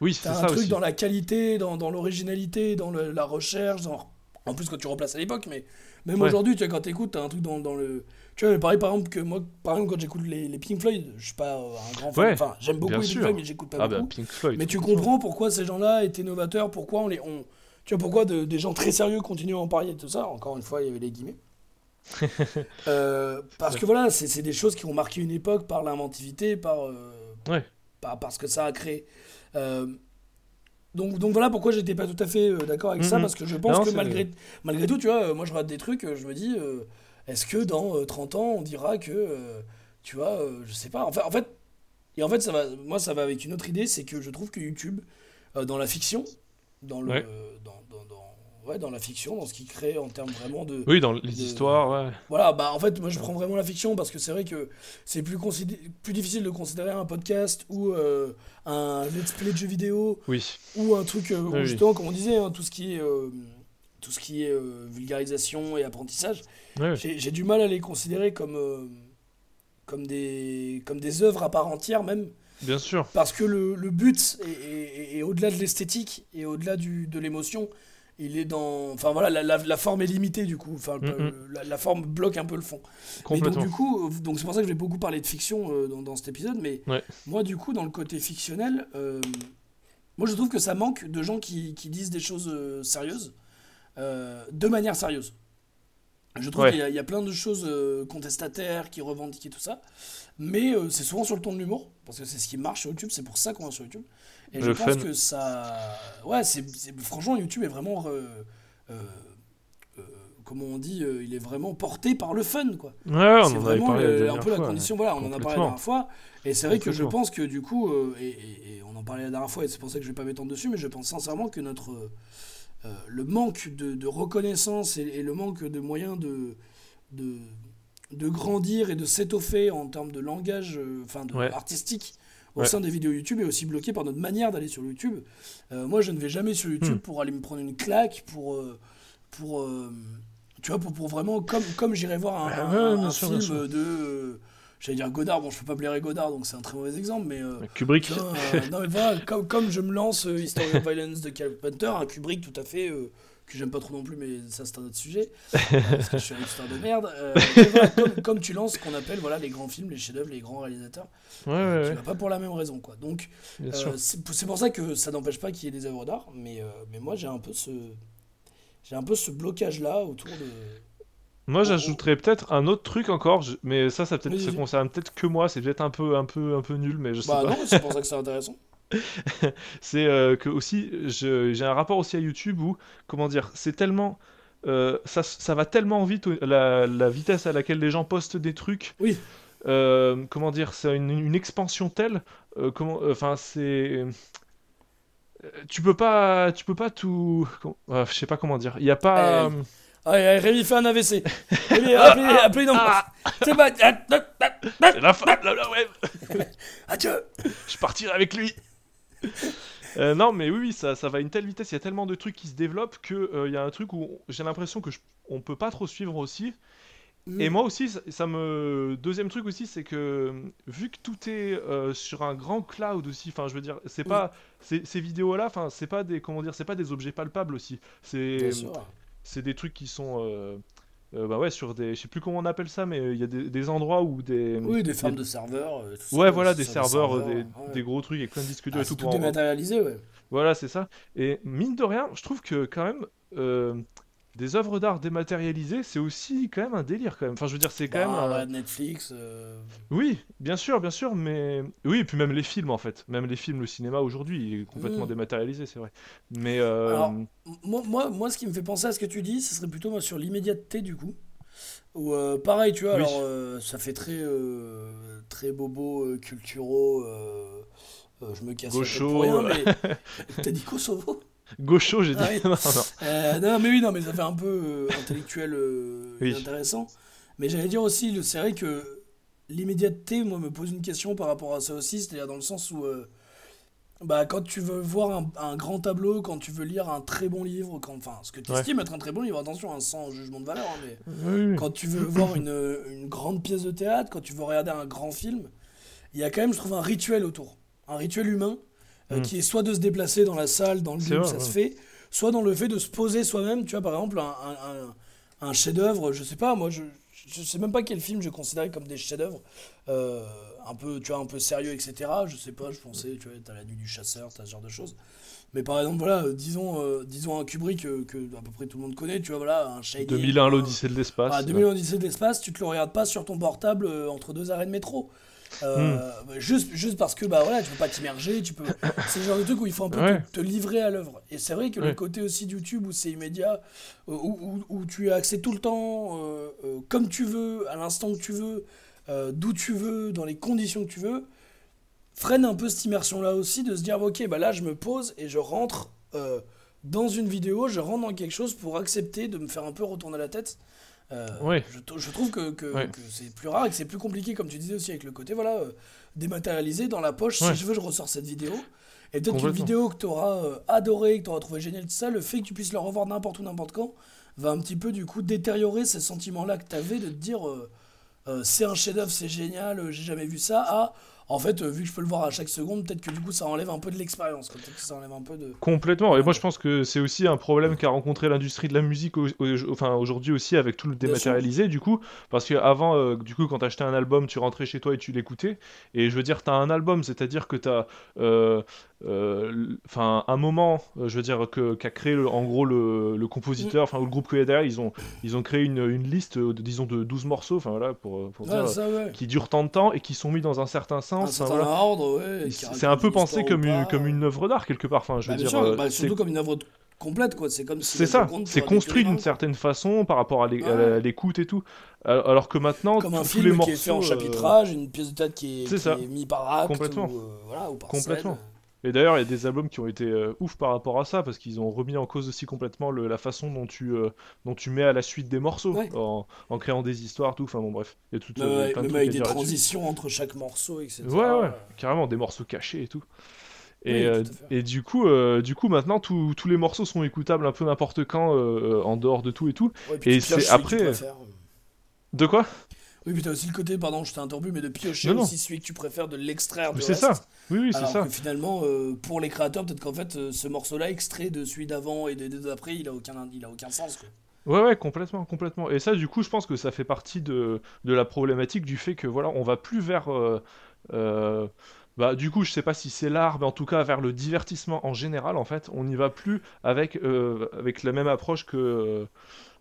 Oui, c'est un truc aussi. dans la qualité, dans, dans l'originalité, dans le- la recherche, dans... en plus quand tu replaces à l'époque, mais même Ouais. aujourd'hui, tu vois, quand t'écoutes, t'as un truc dans, dans le. Tu vois, pareil par exemple que moi, par exemple, quand j'écoute les, les Pink Floyd, je suis pas un grand fan, Ouais, enfin, j'aime beaucoup les Pink sûr. Floyd, mais j'écoute pas Ah beaucoup. bah Pink Floyd. Mais tu comprends pourquoi ces gens-là étaient novateurs, pourquoi on les, on, tu vois, pourquoi de- des gens très sérieux continuent à en parler et tout ça. Encore une fois, il y avait les guillemets. [LAUGHS] Euh, parce que voilà, c'est des choses qui ont marqué une époque par l'inventivité, par, euh, Ouais. par, par ce que ça a créé. Euh, donc, donc voilà pourquoi j'étais pas tout à fait euh, d'accord avec ça, Mhm. parce que je pense Non, que malgré, malgré tout, tu vois, moi je regarde des trucs, je me dis, est-ce que dans euh, 30 ans, on dira que, euh, tu vois, euh, je sais pas. Enfin, en fait, et en fait, ça va, moi ça va avec une autre idée, c'est que je trouve que YouTube, euh, dans la fiction, dans le, Ouais. dans, dans- dans- ouais, dans la fiction, dans ce qu'il crée en termes vraiment de. Oui, dans les de- histoires, ouais. Voilà, bah en fait, moi je prends vraiment la fiction parce que c'est vrai que c'est plus, plus difficile de considérer un podcast ou euh, un let's play de jeux vidéo Oui. ou un truc euh, oui. justement, comme on disait, hein, tout ce qui est, euh, tout ce qui est euh, vulgarisation et apprentissage, Ouais, j'ai j'ai du mal à les considérer comme, euh, comme, des, comme des œuvres à part entière même. Bien sûr. Parce que le, le but est, au-delà de l'esthétique et au-delà de l'émotion. Il est dans. Enfin voilà, la, la- la forme est limitée du coup. Enfin, le- Mhm. la, la forme bloque un peu le fond. Donc du coup, euh, donc c'est pour ça que je vais beaucoup parler de fiction euh, dans, dans cet épisode. Mais Ouais. moi du coup, dans le côté fictionnel, euh, moi je trouve que ça manque de gens qui, qui disent des choses euh, sérieuses euh, de manière sérieuse. Je trouve Ouais. qu'il y, a- il y a plein de choses euh, contestataires qui revendiquent et tout ça. Mais euh, c'est souvent sur le ton de l'humour, parce que c'est ce qui marche sur YouTube, c'est pour ça qu'on va sur YouTube. Et je pense fun. que ça. Ouais, c'est, franchement, YouTube est vraiment. euh, comment on dit euh, Il est vraiment porté par le fun, quoi. Ouais, c'est vraiment le- un peu la condition. Voilà, on en a parlé la dernière fois. Et c'est vrai que je pense que du coup, euh, et, et- et on en parlait la dernière fois, et c'est pour ça que je vais pas m'étendre dessus, mais je pense sincèrement que notre. Euh, le manque de, de reconnaissance et, et le manque de moyens de, de, de grandir et de s'étoffer en termes de langage euh, enfin de, Ouais. artistique au Ouais. sein des vidéos YouTube est aussi bloqué par notre manière d'aller sur YouTube. Euh, moi, je ne vais jamais sur YouTube Hmm. pour aller me prendre une claque, pour, pour, tu vois, pour, pour vraiment, comme, comme j'irais voir un, Ah un- film de, j'allais dire Godard, bon, je peux pas blairer Godard, donc c'est un très mauvais exemple, mais euh, Kubrick. vois, euh, non, mais voilà, comme, comme je me lance euh, History of [LAUGHS] Violence de Carpenter, un Kubrick tout à fait, que j'aime pas trop non plus, mais ça c'est un autre sujet, euh, [LAUGHS] parce que je suis un histoire de merde. euh, voilà, comme, comme tu lances ce qu'on appelle voilà, les grands films, les chefs-d'œuvre, les grands réalisateurs, Ouais, euh, ouais, tu ouais. vas pas pour la même raison, quoi. Donc, c'est c'est pour ça que ça n'empêche pas qu'il y ait des œuvres d'art, mais, mais moi j'ai un peu ce. J'ai un peu ce blocage-là autour de. Moi, j'ajouterais peut-être un autre truc encore, mais ça, ça peut-être, ça concerne peut-être que moi. C'est peut-être un peu, un peu, un peu nul, mais je sais Bah pas. non, c'est pour ça que c'est intéressant. [LAUGHS] C'est euh, que aussi, j'ai un rapport aussi à YouTube où, comment dire, c'est tellement, euh, ça, ça va tellement vite, la, la vitesse à laquelle les gens postent des trucs. Oui. Euh, comment dire, c'est une, une expansion telle, comment, enfin c'est, tu peux pas, tu peux pas tout, euh, je sais pas comment dire. Il y a pas. Euh, Allez, Rémi, fais un AVC. [LAUGHS] Rémi, appelez, appelez ambulance. C'est pas. ah, ah, ah, ah, C'est la fin de la, web. Adieu. je partirai avec lui. Euh, non, mais oui, oui, ça, ça va à une telle vitesse, il y a tellement de trucs qui se développent que euh, y a un truc où j'ai l'impression que je, on peut pas trop suivre aussi. Mm. Et moi aussi, ça, ça me. Deuxième truc aussi, c'est que vu que tout est euh, sur un grand cloud aussi, enfin, je veux dire, c'est Oui. pas ces, ces vidéos-là, enfin, c'est pas des comment dire, c'est pas des objets palpables aussi. C'est Bien sûr. C'est des trucs qui sont euh, euh, bah ouais sur des, je sais plus comment on appelle ça, mais il y a des, des endroits où des Oui, des fermes de serveurs. euh, tout ça, Ouais, voilà, des serveurs, des, ouais. des gros trucs avec plein de disques durs Ah, et tout tout dématérialisé, ouais. Voilà, c'est ça. Et mine de rien, je trouve que quand même, euh, des œuvres d'art dématérialisées, c'est aussi quand même un délire quand même. Enfin, je veux dire, c'est quand Bah, même. un- Netflix. euh, Oui, bien sûr, bien sûr, mais oui, et puis même les films en fait, même les films, le cinéma aujourd'hui, est complètement Mm. dématérialisé, c'est vrai. Mais euh, Alors, Moi, moi, moi, ce qui me fait penser à ce que tu dis, ce serait plutôt moi, sur l'immédiateté du coup. Ou euh, pareil, tu vois, Oui. alors ça fait très, très bobo, culturaux. je me casse Gaucho, pour rien, mais [LAUGHS] t'as dit Kosovo? Gaucho, j'ai dit. Ah oui. [LAUGHS] non, non. Euh, non, mais oui, non, mais ça fait un peu euh, intellectuel euh, Oui. intéressant. Mais j'allais dire aussi, c'est vrai que l'immédiateté, moi, me pose une question par rapport à ça aussi, c'est-à-dire dans le sens où, bah, quand tu veux voir un, un grand tableau, quand tu veux lire un très bon livre, quand, enfin, ce que tu Ouais. estimes être un très bon livre, attention, hein, sans jugement de valeur, hein, mais Oui, oui. quand tu veux voir une, une grande pièce de théâtre, quand tu veux regarder un grand film, il y a quand même, je trouve, un rituel autour. Un rituel humain, euh, Mm. qui est soit de se déplacer dans la salle, dans le lieu où ça se fait, soit dans le fait de se poser soi-même. Tu vois, par exemple, un, un, chef-d'œuvre, je sais pas, moi, je, je sais même pas quel film je considérais comme des chefs-d'œuvre, euh, un peu, tu vois, un peu sérieux, etc. Je sais pas, je pensais, tu vois, t'as la nuit du chasseur, t'as ce genre de choses. Mais par exemple, voilà, euh, disons, euh, disons un Kubrick que à peu près tout le monde connaît, tu vois, voilà, un Shining, 2001, un- l'Odyssée de l'espace. ah, 2001 Odyssée de l'espace, tu te le regardes pas sur ton portable euh, entre deux arrêts de métro. Euh, bah, juste, juste parce que bah voilà, tu peux pas t'immerger, tu peux. [COUGHS] C'est le genre de truc où il faut un peu Ouais. te, te livrer à l'œuvre. Et c'est vrai que le côté aussi de YouTube où c'est immédiat, euh, où, où- où tu as accès tout le temps, euh, euh, comme tu veux, à l'instant que tu veux, d'où tu veux, dans les conditions que tu veux, freine un peu cette immersion là aussi de se dire ok bah là je me pose et je rentre dans une vidéo, je rentre dans quelque chose pour accepter de me faire un peu retourner la tête. Euh, Ouais. je, trouve que, que- Ouais. que c'est plus rare et que c'est plus compliqué, comme tu disais aussi, avec le côté voilà, euh, dématérialisé dans la poche. Ouais. Si je veux, je ressors cette vidéo. Et peut-être qu'une vidéo que tu auras adorée, que tu auras trouvé géniale, tout ça, le fait que tu puisses le revoir n'importe où, n'importe quand, va un petit peu du coup détériorer ces sentiments-là que tu avais de te dire euh, euh, c'est un chef-d'œuvre, c'est génial, euh, j'ai jamais vu ça, à en fait, euh, vu que je peux le voir à chaque seconde, peut-être que du coup ça enlève un peu de l'expérience, quoi. peut-être que ça enlève un peu de. Complètement. Et moi, je pense que c'est aussi un problème qu'a rencontré l'industrie de la musique, au- au- enfin aujourd'hui aussi avec tout le dématérialisé, du coup, parce que avant, euh, du coup, quand t'achetais un album, tu rentrais chez toi et tu l'écoutais. Et je veux dire, t'as un album, c'est-à-dire que t'as, euh, euh, enfin, un moment, euh, je veux dire que qu'a créé le- en gros le, le compositeur, enfin ou le groupe qu'il y a derrière, ils ont, ils ont créé une, une liste, de, disons, de 12 morceaux, enfin voilà, pour, dire, ça, ouais. qui durent tant de temps et qui sont mis dans un certain Un sens. enfin, certain voilà. ordre, ouais. qui C'est un peu pensé comme une, pas. comme une œuvre d'art quelque part. Enfin, je veux Bah, dire, sûr, bah, c'est- surtout comme une œuvre complète, quoi. C'est comme si c'est le ça, c'est construit d'une certaine façon par rapport à Ouais. l'écoute et tout. Alors que maintenant, Comme un tous les film morceaux, qui est fait en euh, chapitrage, une pièce de théâtre qui est, par acte Complètement. ou, euh, voilà, ou par Complètement. scène. Et d'ailleurs, il y a des albums qui ont été euh, ouf par rapport à ça parce qu'ils ont remis en cause aussi complètement le- la façon dont tu, euh, dont tu mets à la suite des morceaux Ouais. en, en créant des histoires, tout. Enfin bon, bref, il y a tout, euh, avec- plein de même trucs avec des transitions entre chaque morceau, etc. Ouais, ouais, carrément, des morceaux cachés et tout. Et, Oui, tout et du coup, euh, du coup, maintenant, tous tous les morceaux sont écoutables un peu n'importe quand, en dehors de tout et tout. Ouais, puis Et pioches c'est après-. De quoi? Oui, puis t'as aussi le côté, pardon, je t'ai interrompu, mais de piocher Non, non. aussi celui que tu préfères, de l'extraire de C'est ça. Oui, oui, c'est ça. que finalement, euh, pour les créateurs, peut-être qu'en fait, euh, ce morceau-là, extrait de celui d'avant et de, de- d'après, il a aucun, il a aucun sens. Quoi. Ouais, ouais, complètement, complètement. Et ça, du coup, je pense que ça fait partie de, de la problématique du fait que, voilà, on va plus vers... euh, bah, du coup, je sais pas si c'est l'art, mais en tout cas vers le divertissement en général, en fait. On n'y va plus avec, avec la même approche que...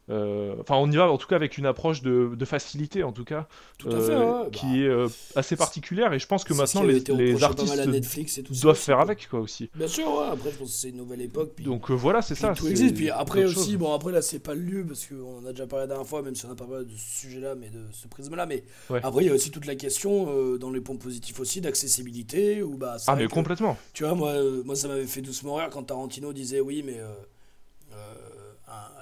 euh, Enfin, on y va en tout cas avec une approche de, de facilité, en tout cas, Tout à euh, fait, ouais, bah, qui est euh, assez particulière. Et je pense que maintenant, les, artistes mal à Netflix et tout ça doivent faire avec, quoi, aussi. Bien sûr, ouais, après, je pense que c'est une nouvelle époque. Puis... Donc euh, voilà, c'est ça. tout existe. Puis après aussi, chose. bon, après là, c'est pas le lieu parce qu'on a déjà parlé la dernière fois, même si on n'a pas parlé de ce sujet-là, mais de ce prisme-là. Mais Ouais. après, il y a aussi toute la question euh, dans les points positifs aussi d'accessibilité. Ou bah, Ah, mais que, complètement. Tu vois, moi, euh, moi ça m'avait fait doucement rire quand Tarantino disait oui, mais euh, euh, un- euh,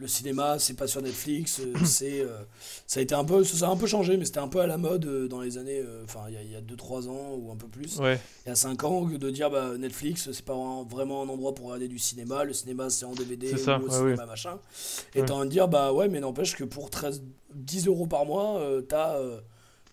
le cinéma, c'est pas sur Netflix, euh, [CLEARS THROAT] c'est, euh, ça a été un peu, ça a un peu changé, mais c'était un peu à la mode euh, dans les années, enfin, il y a- il y a 2-3 ans ou un peu plus. Ouais. Il y a 5 ans, de dire bah, Netflix, c'est pas un- vraiment un endroit pour regarder du cinéma, le cinéma c'est en DVD ou ça, ouais, cinéma machin. Et Ouais. t'as envie de dire bah ouais, mais n'empêche que pour 13, 10 euros par mois, t'as.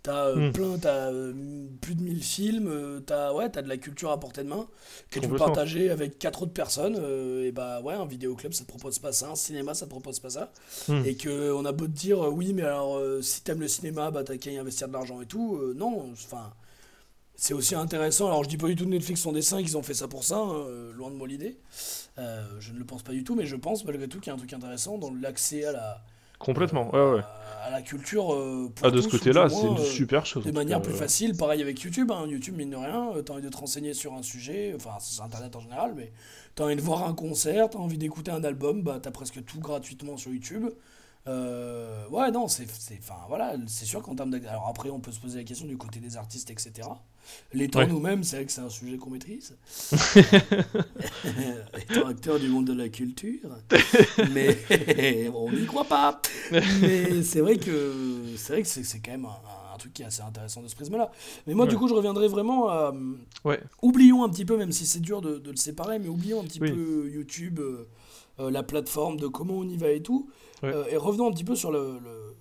T'as euh, Hmm. plein, t'as euh, plus de 1000 films, euh, t'as ouais, t'as de la culture à portée de main que tu peux partager avec quatre autres personnes. et bah ouais, un vidéoclub ça te propose pas ça, un cinéma ça te propose pas ça. Hmm. Et que on a beau te dire oui, mais alors si t'aimes le cinéma, bah t'as qu'à y investir de l'argent et tout. non, enfin c'est aussi intéressant. Alors je dis pas du tout que Netflix sont des saints, qu'ils ont fait ça pour ça, hein, euh, loin de moi l'idée. Euh, je ne le pense pas du tout, mais je pense malgré tout qu'il y a un truc intéressant dans l'accès à la Complètement. euh, Ouais, ouais. À, la culture. euh, pour Ah, de tous, ce côté-là, c'est une super chose. de manière plus euh. facile, pareil avec YouTube. hein. YouTube, mine de rien, euh, t'as envie de te renseigner sur un sujet, enfin, c'est Internet en général, mais t'as envie de voir un concert, t'as envie d'écouter un album, bah, t'as presque tout gratuitement sur YouTube. Euh, ouais, non, c'est. Enfin, voilà, c'est sûr qu'en termes Alors après, on peut se poser la question du côté des artistes, etc. L'étant Ouais. nous-mêmes, c'est vrai que c'est un sujet qu'on maîtrise. [LAUGHS] [LAUGHS] Étant acteur du monde de la culture. [LAUGHS] Mais on n'y croit pas. Mais c'est vrai que c'est vrai que c'est c'est quand même un, un truc qui est assez intéressant de ce prisme-là. Mais moi, du coup, je reviendrai vraiment à. Ouais. Oublions un petit peu, même si c'est dur de, de le séparer, mais oublions un petit Oui. peu YouTube, euh, euh, la plateforme, de comment on y va et tout. Euh, et revenons un petit peu sur le, le-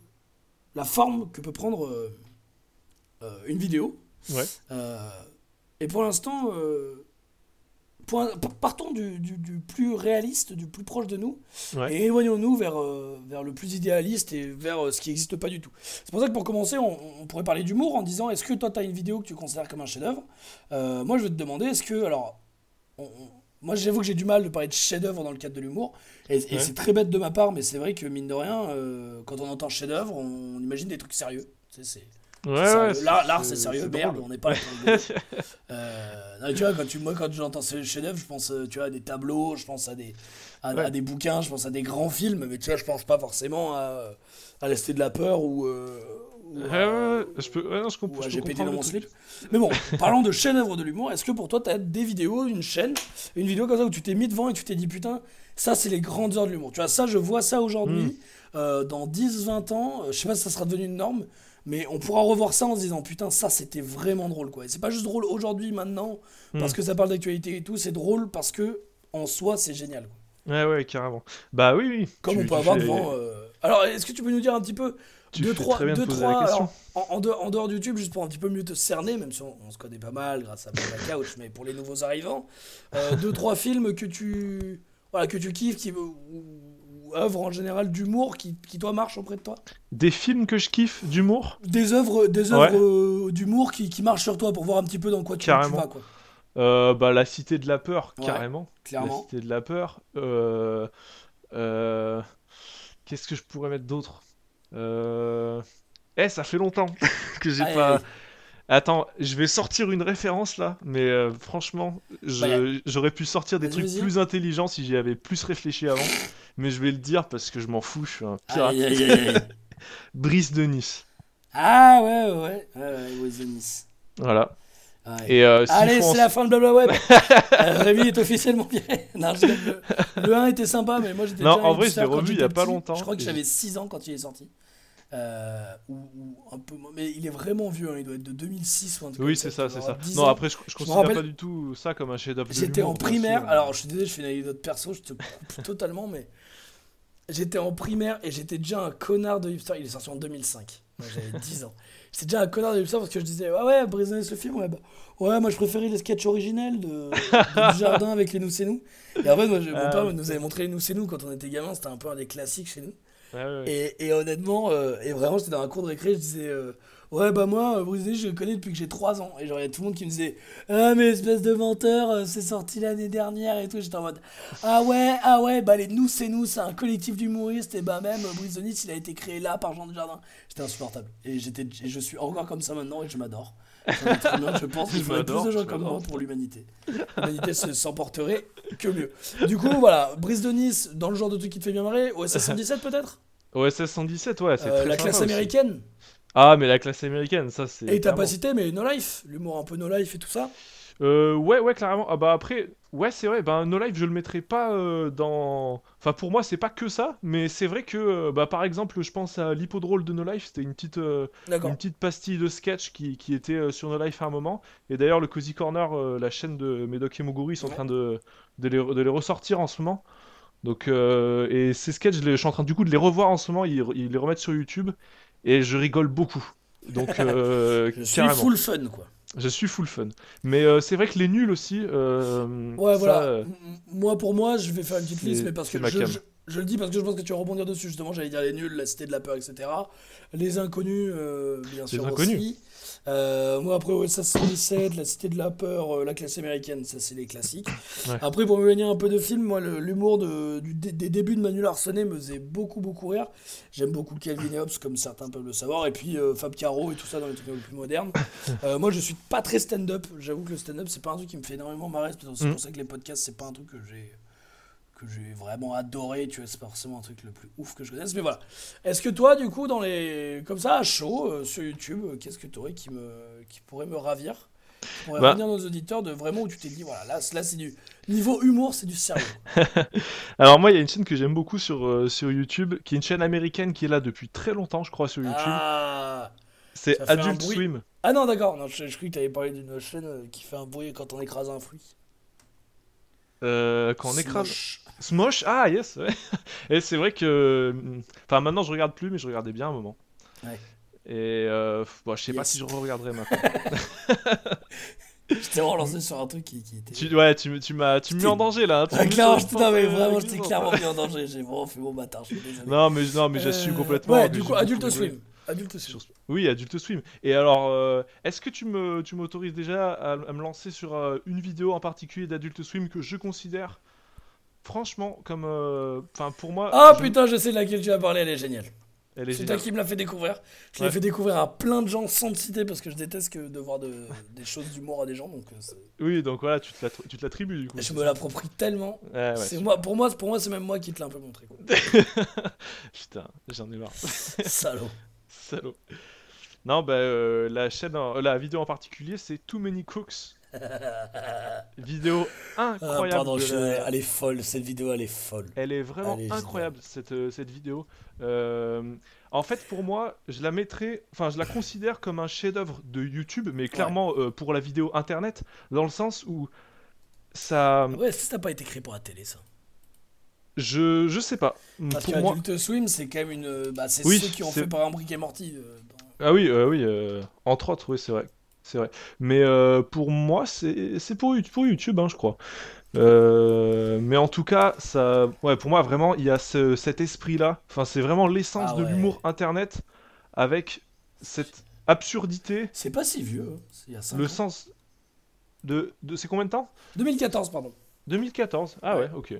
la forme que peut prendre euh, une vidéo. Ouais. Euh, et pour l'instant, euh, partons du, du- du plus réaliste, du plus proche de nous, Ouais. et éloignons-nous vers, euh, vers le plus idéaliste et vers euh, ce qui n'existe pas du tout. C'est pour ça que pour commencer, on, on pourrait parler d'humour en disant est-ce que toi, tu as une vidéo que tu considères comme un chef-d'œuvre? Euh, Moi, je vais te demander est-ce que. Alors, on- on- moi, j'avoue que j'ai du mal de parler de chef-d'œuvre dans le cadre de l'humour, et, et Ouais. c'est très bête de ma part, mais c'est vrai que mine de rien, quand on entend chef-d'œuvre, on, imagine des trucs sérieux. C'est Ouais, C'est sérieux. ouais. L'art, c'est sérieux, merde, on n'est pas [LAUGHS] euh, non, tu vois, quand tu, moi, quand j'entends ces chefs-d'œuvre, je pense euh, tu vois, à des tableaux, je pense à des, à, Ouais. à des bouquins, je pense à des grands films, mais tu vois, je pense pas forcément à, à de la Peur ou. euh, ou Ouais, à- ouais, ouais, je peux, ouais, non, je ou comprends. à je peux dans mon slip. Mais bon, [LAUGHS] parlons de chefs-d'œuvre de l'humour. Est-ce que pour toi, tu as des vidéos, une chaîne, une vidéo comme ça où tu t'es mis devant et tu t'es dit putain, ça, c'est les grandes heures de l'humour. Tu vois, ça, je vois ça aujourd'hui. Mm. euh, dans 10-20 ans, euh, je sais pas si ça sera devenu une norme, mais on pourra revoir ça en se disant putain, ça, c'était vraiment drôle. quoi. Et c'est pas juste drôle aujourd'hui, maintenant, parce Mm. que ça parle d'actualité et tout, c'est drôle parce que en soi, c'est génial. quoi. Ouais, ouais, carrément. Bah oui, oui. Comme Tu- on peut avoir devant. euh, Alors, est-ce que tu peux nous dire un petit peu Tu deux, trois, deux, trois, alors, en, en dehors, en dehors de YouTube, juste pour un petit peu mieux te cerner, même si on, on se connaît pas mal grâce à la couch, mais pour les nouveaux arrivants, euh, deux, trois films que tu, voilà, que tu kiffes, qui, ou, ou œuvres en général d'humour qui, qui, toi, marchent auprès de toi Des films que je kiffe d'humour? Des œuvres, des œuvres euh, d'humour qui, qui marchent sur toi pour voir un petit peu dans quoi tu, tu vas, quoi. euh, Bah La Cité de la Peur, Ouais, carrément. La. Cité de la Peur. Euh, euh, Qu'est-ce que je pourrais mettre d'autre? Eh, ça fait longtemps [LAUGHS] que j'ai pas. Attends, je vais sortir une référence là, mais euh, franchement, Bah, j'aurais pu sortir des trucs plus intelligents si j'y avais plus réfléchi avant, mais je vais le dire parce que je m'en fous, je suis un pirate. Aïe, aïe, aïe, aïe. [LAUGHS] Brice de Nice. Ah ouais, ouais, ouais, ouais, ouais, ouais, The Nice. Voilà. Ouais. Et euh, s'il Allez, en- c'est la fin de Blabla Web. [LAUGHS] Euh, Rémi est officiellement viré. [LAUGHS] Non, je rigole. le, le 1 était sympa, mais moi j'étais Non, déjà en vrai, je l'ai revu il y a pas longtemps, Je crois que j'avais 6 ans quand il est sorti. Euh, un peu. Mais il est vraiment vieux, hein, il doit être de 2006 ou un truc Oui, c'est ça, c'est ça. avoir 10 Non, ans. après, je, je considère rappelle- pas du tout ça comme un chef-d'œuvre. J'étais en primaire, alors je suis désolé, je fais une anecdote perso, je te coupe [LAUGHS] totalement, mais j'étais en primaire et j'étais déjà un connard de hipster. Il est sorti en 2005, Moi, j'avais [LAUGHS] 10 ans. J'étais déjà un connard de hipster parce que je disais, ouais, ouais, Brisonner ce film, ouais, bah, ouais, moi je préférais les sketchs originels de, [LAUGHS] du jardin avec les nous c'est nous. Et en fait, moi, je- mon Ah, père oui. nous avait montré les nous c'est nous quand on était gamin, c'était un peu un des classiques chez nous. Et, et honnêtement, euh, et vraiment, j'étais dans un cours de récré, je disais, euh, ouais, bah moi, euh, Bruce Lee, je le connais depuis que j'ai 3 ans. Et genre, il y a tout le monde qui me disait, ah, mais espèce de menteur, euh, c'est sorti l'année dernière et tout. J'étais en mode, ah ouais, ah ouais, bah les Nous, c'est nous, c'est un collectif d'humoristes. Et bah même, euh, Bruce il a été créé là par Jean Dujardin. J'étais insupportable. Et je suis encore comme ça maintenant et je m'adore. Je pense qu'il Je faudrait plus de m'adore, gens comme moi pour l'humanité. L'humanité se s'emporterait que mieux. Du coup, voilà, Brise de Nice, dans le genre de truc qui te fait bien marrer, OSS 117 peut-être? OSS 117, ouais, c'est euh, très la classe aussi. américaine. Ah, mais la classe américaine, ça c'est. Et t'as pas cité, mais No Life, l'humour un peu No Life et tout ça? Euh, ouais, ouais, clairement. Ah bah après, ouais, c'est vrai. Ben No Life, je le mettrais pas euh, dans. Enfin, pour moi, c'est pas que ça, mais c'est vrai que, euh, bah, par exemple, je pense à l'hippodrôle de No Life. C'était une petite, euh, une petite pastille de sketch qui, qui était sur No Life à un moment. Et d'ailleurs, le Cozy Corner, la chaîne de Médoc et Moguri, ils sont en train de, de, les, de les ressortir en ce moment. Donc, et ces sketchs, je, suis en train du coup de les revoir en ce moment. Ils, ils les remettent sur YouTube et je rigole beaucoup. Donc, [LAUGHS] Je suis full fun, quoi. Je suis full fun. Mais euh, c'est vrai que les nuls aussi. euh, Ouais, ça, voilà. euh, Moi, pour moi, je vais faire une petite liste, mais parce que je, cam. je, je le dis parce que je pense que tu vas rebondir dessus. Justement, j'allais dire les nuls, la cité de la peur, etc. Les inconnus, bien sûr. inconnus. Aussi. Euh, moi, après, OSS 117, la cité de la peur, euh, la classe américaine, ça, c'est les classiques. Ouais. Après, pour me venir un peu de film, moi, l'humour de, des, des débuts de Manuel Arsenet me faisait beaucoup, beaucoup rire. J'aime beaucoup Calvin et Hobbes, comme certains peuvent le savoir, et puis euh, Fab Caro et tout ça dans les trucs peu plus modernes. [LAUGHS] Moi, je suis pas très stand-up. J'avoue que le stand-up, c'est pas un truc qui me fait énormément marrer. C'est pour c'est Mm. pour ça que les podcasts, c'est pas un truc que j'ai que j'ai vraiment adoré. Tu vois, c'est pas forcément un truc le plus ouf que je connaisse. Mais voilà. Est-ce que toi, du coup, dans les comme ça à chaud euh, sur YouTube, euh, qu'est-ce que tu aurais qui me qui pourrait me ravir? Pourrait Bah. revenir nos auditeurs de vraiment où tu t'es dit voilà là, là c'est du niveau humour, c'est du sérieux. [LAUGHS] Alors moi, il y a une chaîne que j'aime beaucoup sur, euh, sur YouTube, qui est une chaîne américaine qui est là depuis très longtemps, je crois, sur YouTube. Ah. c'est Adult. Swim. Ah non, d'accord. Non, je, je croyais que tu avais parlé d'une chaîne qui fait un bruit quand on écrase un fruit. Euh, quand on écrase... Smosh. Ah, yes. [LAUGHS] Et c'est vrai que... Enfin, maintenant, je regarde plus, mais je regardais bien un moment. Ouais. Et euh, bon, je sais pas si je regarderai maintenant. [LAUGHS] [LAUGHS] Je t'ai relancé sur un truc qui, qui était. tu, ouais, tu, me- tu m'as tu J'étais- en danger, là. hein. Tu Ah, clairement, je non, mais vraiment, je t'ai glissante. clairement mis en danger. J'ai vraiment fait mon bâtard, je suis désolé. Non, mais, non, mais j'assume Euh, complètement. Ouais, du coup, rigolé. Swim. Adulte Swim. Oui, Adulte Swim. Et alors, euh, est-ce que tu me, tu m'autorises déjà à, à me lancer sur euh, une vidéo en particulier d'Adulte Swim que je considère, franchement, comme, euh, enfin, pour moi. Ah je- putain, je sais de laquelle tu vas parler, elle est géniale. C'est toi qui me l'a fait découvrir. Je l'ai fait découvrir à plein de gens sans te citer parce que je déteste que de voir de- [LAUGHS] des choses d'humour à des gens. Donc euh, Oui, donc voilà, tu te l'attr- tu te l'attribues du coup. je me l'approprie tellement. Ouais, ouais, moi, pour moi, pour moi, c'est même moi qui te l'ai un peu montré. Quoi. [LAUGHS] Putain, j'en ai marre. [LAUGHS] Salaud. Salaud. Non, bah, euh, la chaîne, en- euh, la vidéo en particulier, c'est Too Many Cooks. Vidéo Ah, incroyable. pardon, de je- elle est folle. Cette vidéo, elle est folle. Elle est vraiment Elle est incroyable cette, euh, cette vidéo. Euh, en fait, pour moi, je la mettrais, enfin, je la considère comme un chef-d'œuvre de YouTube, mais clairement euh, pour la vidéo internet, dans le sens où ça, Ouais, ça n'a pas été créé pour la télé, ça. je, je sais pas. Parce pour que moi, Adult Swim, c'est quand même une. Bah, c'est Oui, ceux qui ont fait par exemple Rick et Morty. euh, dans- ah oui, euh, oui, entre autres, oui, c'est vrai, c'est vrai. Mais euh, pour moi, c'est, pour, You- pour YouTube, hein, je crois. Euh, mais en tout cas, ça, ouais, pour moi, vraiment, il y a ce- cet esprit-là. Enfin, c'est vraiment l'essence Ah de l'humour internet avec cette absurdité. C'est pas si vieux. hein. C'est il y a cinq Le ans. sens de, de c'est combien de temps? 2014, pardon. 2014. Ah ouais, Ouais. ok.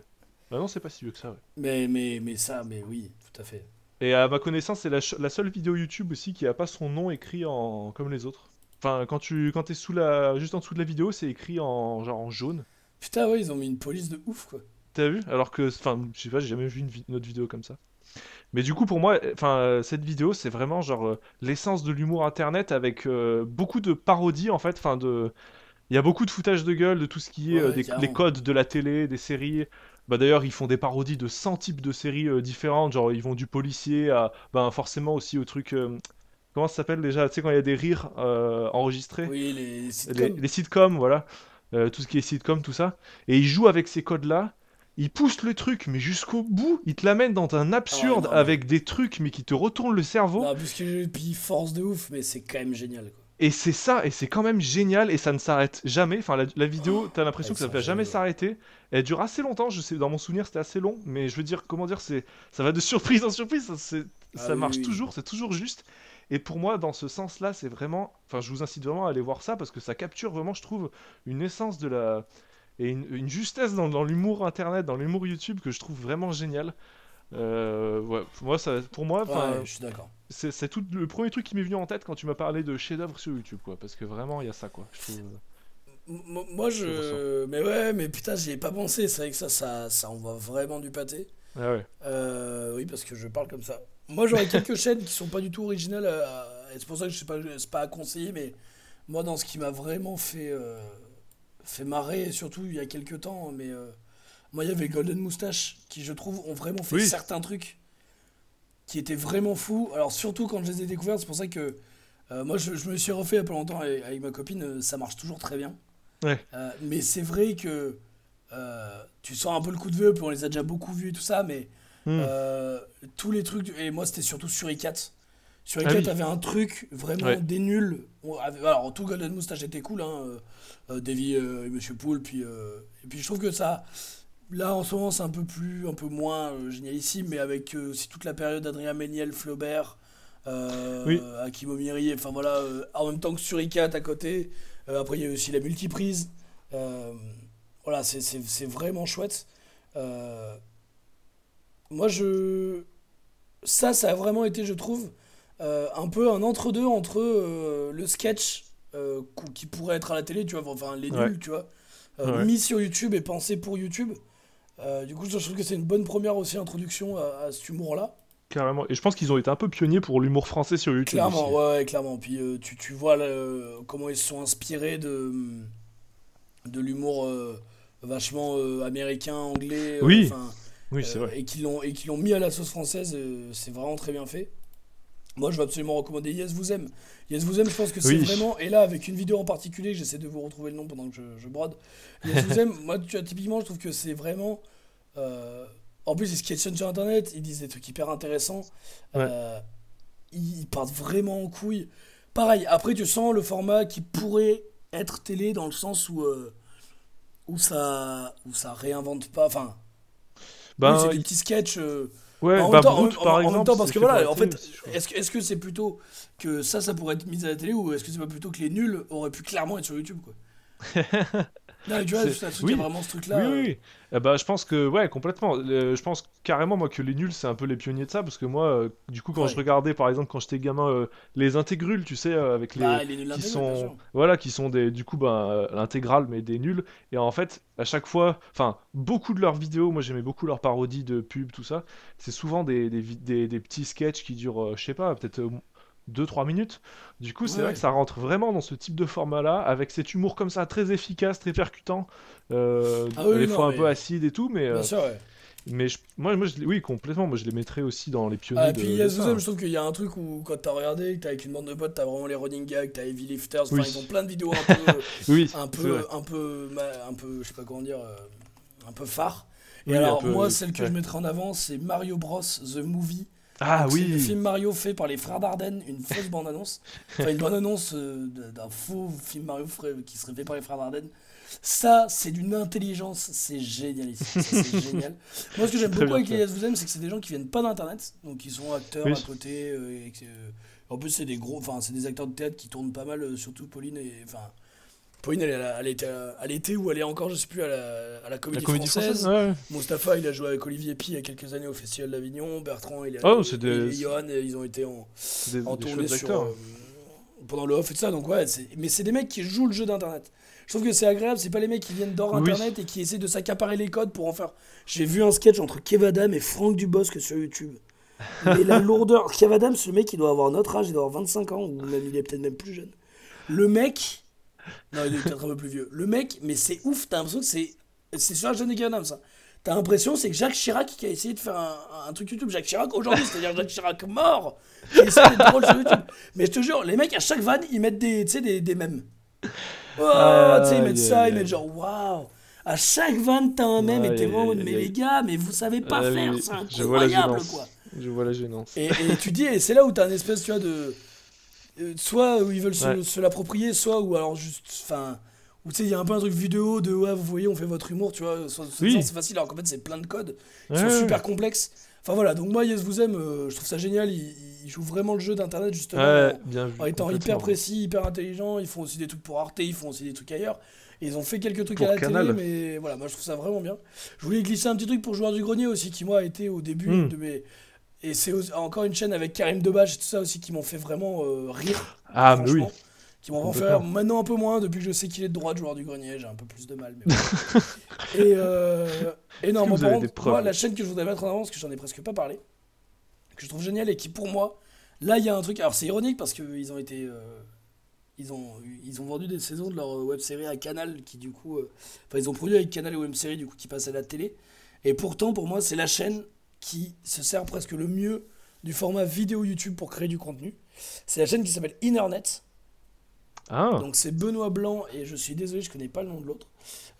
Bah non, c'est pas si vieux que ça. ouais. Mais, mais, mais ça, mais oui, tout à fait. Et à ma connaissance, c'est la, la seule vidéo YouTube aussi qui a pas son nom écrit en comme les autres. Enfin, quand tu quand t'es sous la juste en dessous de la vidéo, c'est écrit en genre en jaune. Putain, ouais, ils ont mis une police de ouf, quoi. T'as vu? Alors que, enfin, je sais pas, j'ai jamais vu une, une autre vidéo comme ça. Mais du coup, pour moi, enfin, euh, cette vidéo, c'est vraiment genre euh, l'essence de l'humour internet avec euh, beaucoup de parodies en fait. Enfin, de, il y a beaucoup de foutage de gueule de tout ce qui est Ouais, des, carrément. les codes de la télé, des séries. Bah d'ailleurs, ils font des parodies de 100 types de séries euh, différentes. Genre, ils vont du policier à, ben forcément aussi au truc. Comment ça s'appelle déjà? Tu sais quand il y a des rires euh, enregistrés. Oui, les sitcoms. les sitcoms, voilà. Euh, tout ce qui est sitcom, tout ça. Et il joue avec ces codes-là. Il pousse le truc, mais jusqu'au bout. Il te l'amène dans un absurde Ah non, mais- avec des trucs, mais qui te retournent le cerveau. Non, puisque puis il force de ouf, mais c'est quand même génial, quoi. Et c'est ça, et c'est quand même génial, et ça ne s'arrête jamais. Enfin, la, la vidéo, t'as l'impression que ça sont va jamais s'arrêter. Elle dure assez longtemps, je sais, dans mon souvenir, c'était assez long. Mais je veux dire, comment dire, c'est, ça va de surprise en surprise. C'est- ça oui, marche oui. toujours, c'est toujours juste. Et pour moi, dans ce sens-là, c'est vraiment. Enfin, je vous incite vraiment à aller voir ça parce que ça capture vraiment, je trouve, une essence de la. Et une, une justesse dans, dans l'humour internet, dans l'humour YouTube que je trouve vraiment génial. Euh, ouais, pour moi, ça, pour moi, Ouais, je suis d'accord. c'est tout le premier truc qui m'est venu en tête quand tu m'as parlé de chef-d'œuvre sur YouTube, quoi. Parce que vraiment, il y a ça, quoi. Je trouve... Moi, je. Mais ouais, mais putain, j'y ai pas pensé. C'est vrai que ça, ça, ça envoie vraiment du pâté. Ah ouais. Euh, oui, parce que je parle comme ça. Moi, j'aurais quelques [LAUGHS] chaînes qui sont pas du tout originales. euh, et c'est pour ça que je sais pas, c'est pas à conseiller, mais moi, dans ce qui m'a vraiment fait, euh, fait marrer, surtout il y a quelques temps, mais euh, moi, il y avait Golden Moustache qui, je trouve, ont vraiment fait Oui. certains trucs qui étaient vraiment fous. Alors, surtout quand je les ai découverts, c'est pour ça que euh, moi, je, je me suis refait il y a pas longtemps avec, avec ma copine, ça marche toujours très bien. Ouais. Mais c'est vrai que tu sens un peu le coup de vieux, puis on les a déjà beaucoup vus et tout ça, mais Hmm. euh, tous les trucs, et moi c'était surtout sur ICAT. Sur Ah ICAT, oui. avait un truc vraiment Ouais. des nuls. Avait- alors, tout Golden Moustache était cool, hein, euh, euh, Davy et Monsieur Poul, puis, et puis je trouve que ça. Là en ce moment c'est un peu plus, un peu moins euh, génialissime, mais avec euh, aussi toute la période d'Adrien Méniel, Flaubert, euh, Oui. Hakim Omiri, enfin voilà, en même temps que sur ICAT à côté. Après il y a aussi la multiprise. Voilà, c'est vraiment chouette. Moi, je. Ça, ça a vraiment été, je trouve, euh, un peu un entre-deux entre euh, le sketch euh, qui pourrait être à la télé, tu vois, enfin les nuls, Ouais. tu vois, Ouais. mis sur YouTube et pensé pour YouTube. Du coup, je trouve que c'est une bonne première aussi introduction à, à cet humour-là. Carrément. Et je pense qu'ils ont été un peu pionniers pour l'humour français sur YouTube. Clairement, aussi. ouais, ouais, clairement. Puis euh, tu, tu vois comment ils se sont inspirés de, de l'humour euh, vachement américain, anglais. Oui, Oui, c'est euh, vrai. et qui l'ont et qui l'ont mis à la sauce française, euh, c'est vraiment très bien fait. Moi, je veux absolument recommander Yes vous aime. Yes vous aime, je pense que c'est Oui. vraiment et là avec une vidéo en particulier, j'essaie de vous retrouver le nom pendant que je, je brode. Yes vous aime, moi tu vois, typiquement, je trouve que c'est vraiment euh, en plus ils questionnent sur internet, ils disent des trucs hyper intéressants. Euh, ils ils partent vraiment en couille. Pareil, après tu sens le format qui pourrait être télé dans le sens où euh, où ça où ça réinvente pas enfin Ben, oui, c'est des petits sketchs. euh, ouais, en, bah, même temps, en- Brut, en- par en exemple. même temps, parce que voilà, en fait, est-ce que est-ce que c'est plutôt que ça, ça pourrait être mis à la télé ou est-ce que c'est pas plutôt que les nuls auraient pu clairement être sur YouTube quoi? [LAUGHS] Non, tu vois, oui. vraiment ce truc-là. Oui, euh, oui. Eh bah, je pense que, ouais, complètement. Euh, je pense carrément, moi, que les nuls, c'est un peu les pionniers de ça, parce que moi, euh, du coup, quand Ouais. je regardais, par exemple, quand j'étais gamin, euh, les intégrules, tu sais, avec les. Bah, il est nul qui sont voilà qui sont des du coup ben l'intégrale mais des nuls et en fait à chaque fois enfin beaucoup de leurs vidéos moi j'aimais beaucoup leurs parodies de pub tout ça c'est souvent des, des, des, des petits sketchs qui durent je sais pas peut-être 2-3 minutes du coup c'est Ouais. vrai que ça rentre vraiment dans ce type de format là avec cet humour comme ça très efficace très percutant euh, Ah oui, des non, fois un mais- peu acide et tout mais, euh, Bien sûr, ouais. mais je- moi, moi je, oui complètement moi je les mettrais aussi dans les pionniers Ah, et de, puis de Yes ça. Vous Aime, je trouve qu'il y a un truc où quand t'as regardé, que t'as avec une bande de potes, t'as vraiment les running gags, t'as Heavy Lifters, enfin Oui. ils ont plein de vidéos un peu, [LAUGHS] oui un peu, un peu, un peu, je sais pas comment dire, euh, un peu phare. Et Oui, alors peu, moi, celle que Ouais. je mettrais en avant, c'est Mario Bros The Movie. Ah Donc, C'est le oui film Mario fait par les frères Dardenne, une fausse bande-annonce. Enfin, une bande-annonce euh, d'un faux film Mario qui serait fait par les frères Dardenne. Ça, c'est d'une intelligence, c'est génialissime. ça, C'est [LAUGHS] génial. Moi, ce que j'aime beaucoup avec les Yes Vous Aime, c'est que c'est des gens qui viennent pas d'internet, donc ils sont acteurs Oui. à côté. euh, et euh, en plus, c'est des gros, enfin, c'est des acteurs de théâtre qui tournent pas mal, euh, surtout Pauline et, enfin, Pauline, elle, elle était à l'été ou elle est encore, je sais plus, à la, à la la comédie, française. française ouais. Mustapha, il a joué avec Olivier Pi il y a quelques années au Festival d'Avignon. Bertrand, il a, Oh, et- c'est des- et Johan, et ils ont été en, des, tournée sur, euh, pendant le off et tout ça. Donc ouais, c'est- mais c'est des mecs qui jouent le jeu d'internet. Je trouve que c'est agréable, c'est pas les mecs qui viennent Oui. internet et qui essaient de s'accaparer les codes pour en faire. J'ai vu un sketch entre Kev Adam et Franck Dubosc sur YouTube. Mais la [LAUGHS] lourdeur. Kev Adam, ce mec, il doit avoir notre âge, il doit avoir 25 ans, ou même il est peut-être même plus jeune. Le mec. Non, il est peut-être un peu plus vieux. Le mec, mais c'est ouf, t'as l'impression que c'est. C'est sur la jeune Adam, ça. T'as l'impression c'est que Jacques Chirac qui a essayé de faire un, un truc YouTube. Jacques Chirac aujourd'hui, c'est-à-dire Jacques Chirac mort, qui essaie d'être drôle sur YouTube. Mais je te jure, les mecs à chaque vanne, ils mettent des, tu sais, des, des mèmes. Oh, tu sais, ils mettent ça, ils mettent genre waouh. À chaque vanne, t'as un mème et t'es vraiment aïe, mais les gars, mais vous savez pas Ah oui, faire, oui, c'est je vois la incroyable quoi. je vois la gênance Et, et tu dis, et c'est là où t'as une espèce, tu vois, de. Euh, soit où ils veulent se, Ouais. se l'approprier, soit où alors juste. Enfin. Où tu sais, il y a un peu un truc vidéo de ouais, vous voyez, on fait votre humour, tu vois. Oui. C'est facile, alors qu'en fait, c'est plein de codes qui Ouais, sont super complexes. Enfin voilà, donc moi, Yes Vous Aime, euh, je trouve ça génial. Ils, ils jouent vraiment le jeu d'internet, justement. Ouais, en- bien en étant hyper précis, hyper intelligent, ils font aussi des trucs pour Arte, ils font aussi des trucs ailleurs. Et ils ont fait quelques trucs Pour à la Canal. télé, mais voilà, moi je trouve ça vraiment bien. Je voulais glisser un petit truc pour Joueur du Grenier aussi, qui moi a été au début Hmm. de mes. Et c'est encore une chaîne avec Karim Debache et tout ça aussi qui m'ont fait vraiment euh, rire. Ah, mais oui. Qui m'ont vraiment fait rire. Maintenant un peu moins, depuis que je sais qu'il est de droite, Joueur du Grenier, j'ai un peu plus de mal. Mais bon. [LAUGHS] et, euh, et non, moi, par contre, la chaîne que je voudrais mettre en avant, parce que j'en ai presque pas parlé, que je trouve génial et qui pour moi, là il y a un truc. Alors c'est ironique parce qu'ils ont été. euh, ils ont, ils ont vendu des saisons de leur web série à Canal qui du coup. euh, Enfin, ils ont produit avec Canal et web série du coup qui passe à la télé. Et pourtant, pour moi, c'est la chaîne qui se sert presque le mieux du format vidéo YouTube pour créer du contenu. C'est la chaîne qui s'appelle Internet. Ah, Donc c'est Benoît Blanc et je suis désolé, je connais pas le nom de l'autre.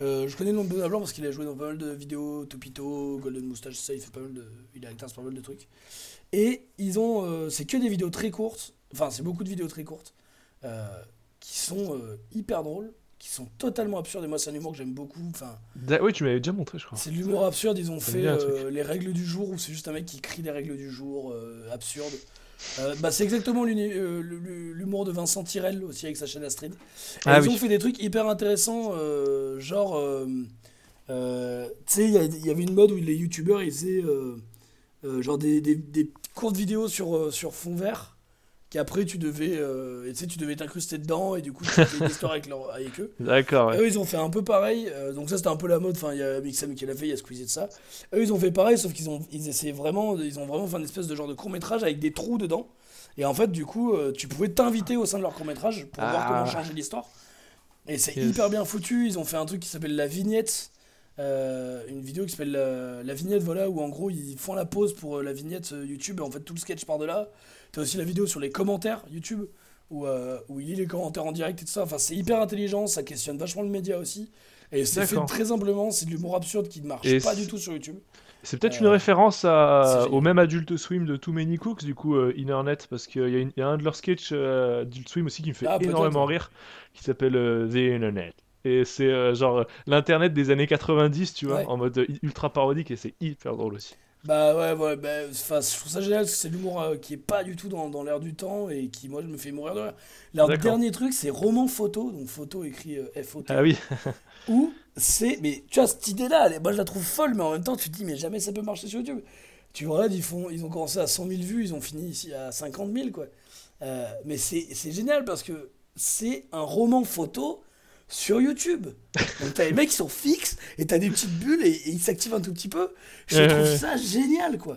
Euh, je connais le nom de Benoît Blanc parce qu'il a joué dans pas mal de vidéos, Topito, Golden Moustache, ça, il fait pas mal de, il a acteur pas mal de trucs. Et ils ont, euh, c'est que des vidéos très courtes, enfin c'est beaucoup de vidéos très courtes, euh, qui sont hyper drôles, qui sont totalement absurdes. Et moi c'est un humour que j'aime beaucoup. Enfin oui, tu m'avais déjà montré, je crois. c'est de l'humour absurde. Ils ont fait euh, les règles du jour où c'est juste un mec qui crie les règles du jour euh, absurdes. Euh, bah, c'est exactement l'humour de Vincent Tirel aussi avec sa chaîne Astrid. Et Ah ils oui. ont fait des trucs hyper intéressants, genre, tu sais, il y, avait une mode où les youtubeurs ils faisaient genre des, des- des courtes vidéos sur, sur fond vert qu'après tu devais, euh, tu sais, tu devais t'incruster dedans et du coup tu faisais une histoire avec, leur- avec eux. [LAUGHS] D'accord, ouais. Eux, ils ont fait un peu pareil. euh, donc ça, c'était un peu la mode. Enfin, il y a Mixam qui l'a fait, il y a Squeezie de ça. Eux, ils ont fait pareil, sauf qu'ils ont, ils essayaient vraiment, ils ont vraiment fait une espèce de genre de court métrage avec des trous dedans. Et en fait, du coup, euh, tu pouvais t'inviter au sein de leur court métrage pour voir Ah. comment changer l'histoire. Et c'est Yes. hyper bien foutu. Ils ont fait un truc qui s'appelle la vignette. une vidéo qui s'appelle la, la vignette, voilà, où en gros ils font la pause pour la vignette YouTube et en fait tout le sketch part de là. T'as aussi la vidéo sur les commentaires YouTube où, euh, où il lit les commentaires en direct et tout ça. Enfin, c'est hyper intelligent, ça questionne vachement le média aussi. Et c'est fait très humblement, c'est de l'humour absurde qui ne marche Et pas du tout sur YouTube. C'est peut-être Euh, une référence à, au même Adult Swim de Too Many Cooks, du coup, euh, Internet, parce qu'il y, a y un de leurs sketchs euh, Adult Swim aussi qui me fait Ah, énormément rire, qui s'appelle The Internet. Et c'est genre l'internet des années 90, tu vois, Ouais. en mode ultra parodique, et c'est hyper drôle aussi. Bah ouais, ouais, bah, je trouve ça génial parce que c'est l'humour euh, qui est pas du tout dans, dans l'air du temps et qui, moi, je me fait mourir de rire. Leur dernier truc, c'est roman photo, donc photo écrit euh, F-O-T. Ah oui. [LAUGHS] Où c'est. Mais tu vois, cette idée-là, moi je la trouve folle, mais en même temps, tu te dis, mais jamais ça peut marcher sur YouTube. Tu regardes, ils, font, ils ont commencé à 100 000 vues, ils ont fini ici à 50 000, quoi. Euh, mais c'est c'est génial parce que c'est un roman photo sur YouTube. Donc t'as les mecs qui sont fixes et t'as des petites bulles et, et ils s'activent un tout petit peu. Je trouve ça génial, quoi.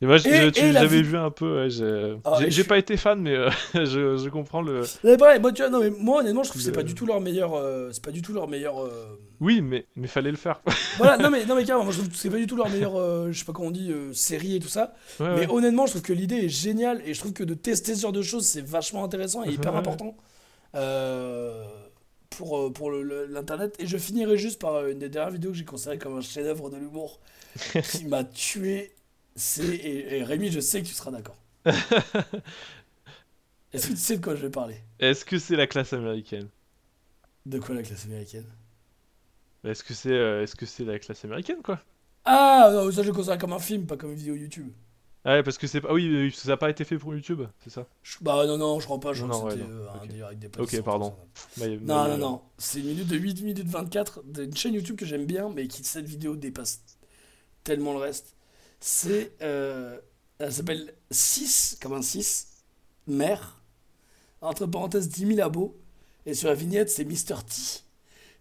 Et moi, je- j'avais vu un peu. ouais, j'ai Ah, pas été fan, mais euh, [LAUGHS] je, je comprends le. Mais pareil, moi, tu vois, non, mais moi honnêtement, je trouve que c'est pas du tout leur meilleur. euh, c'est pas du tout leur meilleur. euh, Oui, mais mais fallait le faire. [LAUGHS] Voilà, non mais, non mais carrément, moi je trouve que c'est pas du tout leur meilleure, je sais pas comment on dit, série et tout ça. Ouais, Mais ouais. honnêtement, je trouve que l'idée est géniale et je trouve que de tester ce genre de choses, c'est vachement intéressant et hyper important euh, pour, euh, pour l'internet. Et je finirai juste par euh, une des dernières vidéos que j'ai considérée comme un chef-d'œuvre de l'humour [LAUGHS] qui m'a tué. C'est et, et Rémi, je sais que tu seras d'accord. [LAUGHS] Est-ce que tu sais de quoi je vais parler? Est-ce que c'est la classe américaine? De quoi la classe américaine? Est-ce que c'est euh, est-ce que c'est la classe américaine quoi? Ah non, ça je le considère comme un film, pas comme une vidéo YouTube. Ah ouais, parce que c'est pas. Oui, oui, ça n'a pas été fait pour YouTube, c'est ça? Je- Bah non, non, je crois pas, je Non, ouais, non, euh, un ok. délire avec des Ok, potes, pardon. ça. Ouais, Non, mais, non, euh, non. C'est une minute de 8 minutes 24 d'une chaîne YouTube que j'aime bien, mais qui, cette vidéo, dépasse tellement le reste. C'est. euh, elle s'appelle 6, comme un 6, mère, entre parenthèses 10 000 abos, et sur la vignette, c'est Mr. T.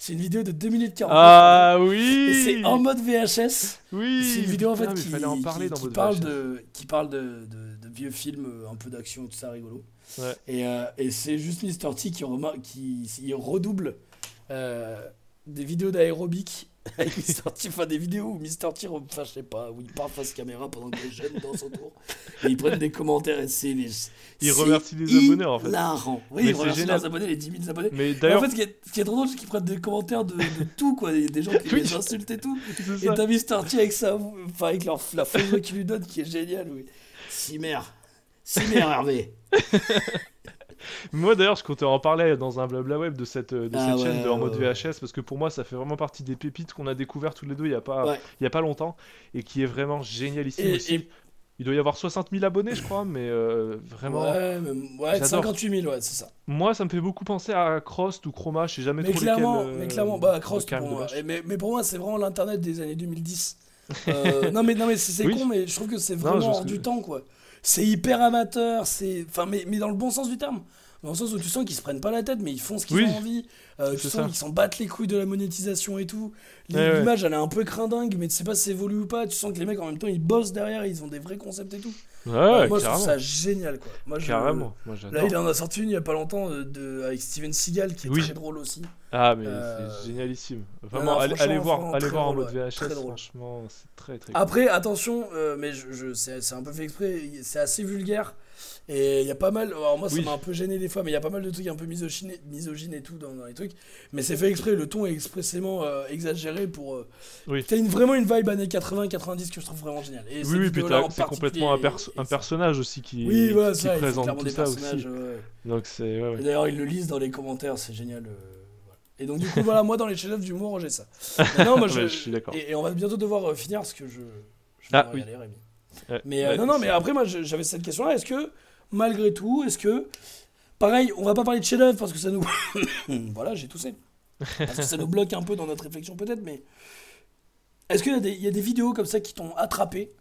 C'est une vidéo de 2 minutes 40. Ah oui. c'est en mode VHS. Oui. C'est une vidéo en fait putain, mais qui, fallait en parler qui- dans qui votre parle VHS. de qui parle de, de- de vieux films euh, un peu d'action tout ça rigolo. Ouais. Et, euh, et c'est juste Mr T qui, qui il redouble euh, des vidéos d'aérobic [LAUGHS] Mr T, enfin des vidéos où Mr T, enfin je sais pas, où il parle face caméra pendant que les jeunes dansent autour et ils prennent des commentaires et c'est les Il c'est remercie les abonnés, en fait. hilarant. Oui, Mais il c'est remercie génial. leurs abonnés, les 10 000 abonnés. Mais Et en d'ailleurs, fait, ce qui est, ce qui est trop drôle, c'est qu'ils prennent des commentaires de, de tout, quoi. Des gens qui [LAUGHS] les insultent et tout. [LAUGHS] Et t'as Mr. T avec, sa, enfin, avec leur, la fausse voix qu'il lui donne qui est géniale. Oui. Cimer. Cimer, Hervé. Moi d'ailleurs, je comptais en parler dans un blabla web de cette, de Ah cette ouais, chaîne de en mode ouais. VHS parce que pour moi ça fait vraiment partie des pépites qu'on a découvert tous les deux il y a pas, il y a pas longtemps et qui est vraiment génialissime Et- aussi. et- Il doit y avoir 60 000 abonnés je crois, mais euh, vraiment. Ouais, mais, ouais J'adore. 58 000, ouais, c'est ça. Moi ça me fait beaucoup penser à Crost ou Chroma, je sais jamais Mais trop clairement, lesquels, euh, mais clairement, bah. Et mais, mais pour moi, c'est vraiment l'internet des années 2010. [LAUGHS] Euh, non, mais, non, mais c'est Oui. con, mais je trouve que c'est vraiment hors que- du temps, quoi. C'est hyper amateur, c'est. Enfin, mais, mais dans le bon sens du terme. Dans le sens où tu sens qu'ils se prennent pas la tête, mais ils font ce qu'ils Oui. ont envie. Euh, tu sens ça. qu'ils s'en battent les couilles de la monétisation et tout. Ouais. L'image, elle est un peu crindingue, mais tu sais pas si c'est voulu ou pas. Tu sens que les mecs, en même temps, ils bossent derrière, ils ont des vrais concepts et tout. Ouais, Euh, moi, je carrément. trouve ça génial, quoi. Moi, je- Carrément, moi Là, il en a sorti une il y a pas longtemps euh, de, avec Steven Seagal, qui est Oui. très drôle aussi. Ah mais Euh, c'est génialissime. non, Vraiment, allez, voir, allez voir en mode ouais. VHS, franchement c'est très très. Après, attention, euh, mais je, je- c'est un peu fait exprès, c'est assez vulgaire. Et il y a pas mal, alors moi ça Oui. m'a un peu gêné des fois, mais il y a pas mal de trucs un peu misogynes, misogynes et tout dans, dans les trucs. Mais c'est fait exprès, le ton est expressément euh, exagéré pour. Euh, Oui. T'as une, vraiment une vibe années 80-90 que je trouve vraiment géniale. Et Oui, oui, puis c'est complètement un, perso- personnage aussi qui, Oui, voilà, qui ça, présente tout ça aussi. ouais. Donc c'est ouais, ouais. Et d'ailleurs, ils le lisent dans les commentaires, c'est génial. euh. Et donc, du coup, voilà, moi, dans les chefs-d'œuvre d'humour, j'ai ça. Mais non, moi, [LAUGHS] je, Ouais, je suis d'accord. Et, et on va bientôt devoir euh, finir parce que je. je Ah, oui. aller, Rémi. Ouais, Mais euh, non, non, mais après, moi, j'avais cette question-là. Est-ce que, malgré tout, est-ce que. Pareil, on va pas parler de chef-d'œuvre parce que ça nous. [COUGHS] voilà, j'ai toussé. Parce que ça nous bloque un peu dans notre réflexion, peut-être, mais. Est-ce qu'il y, a des- vidéos comme ça qui t'ont attrapé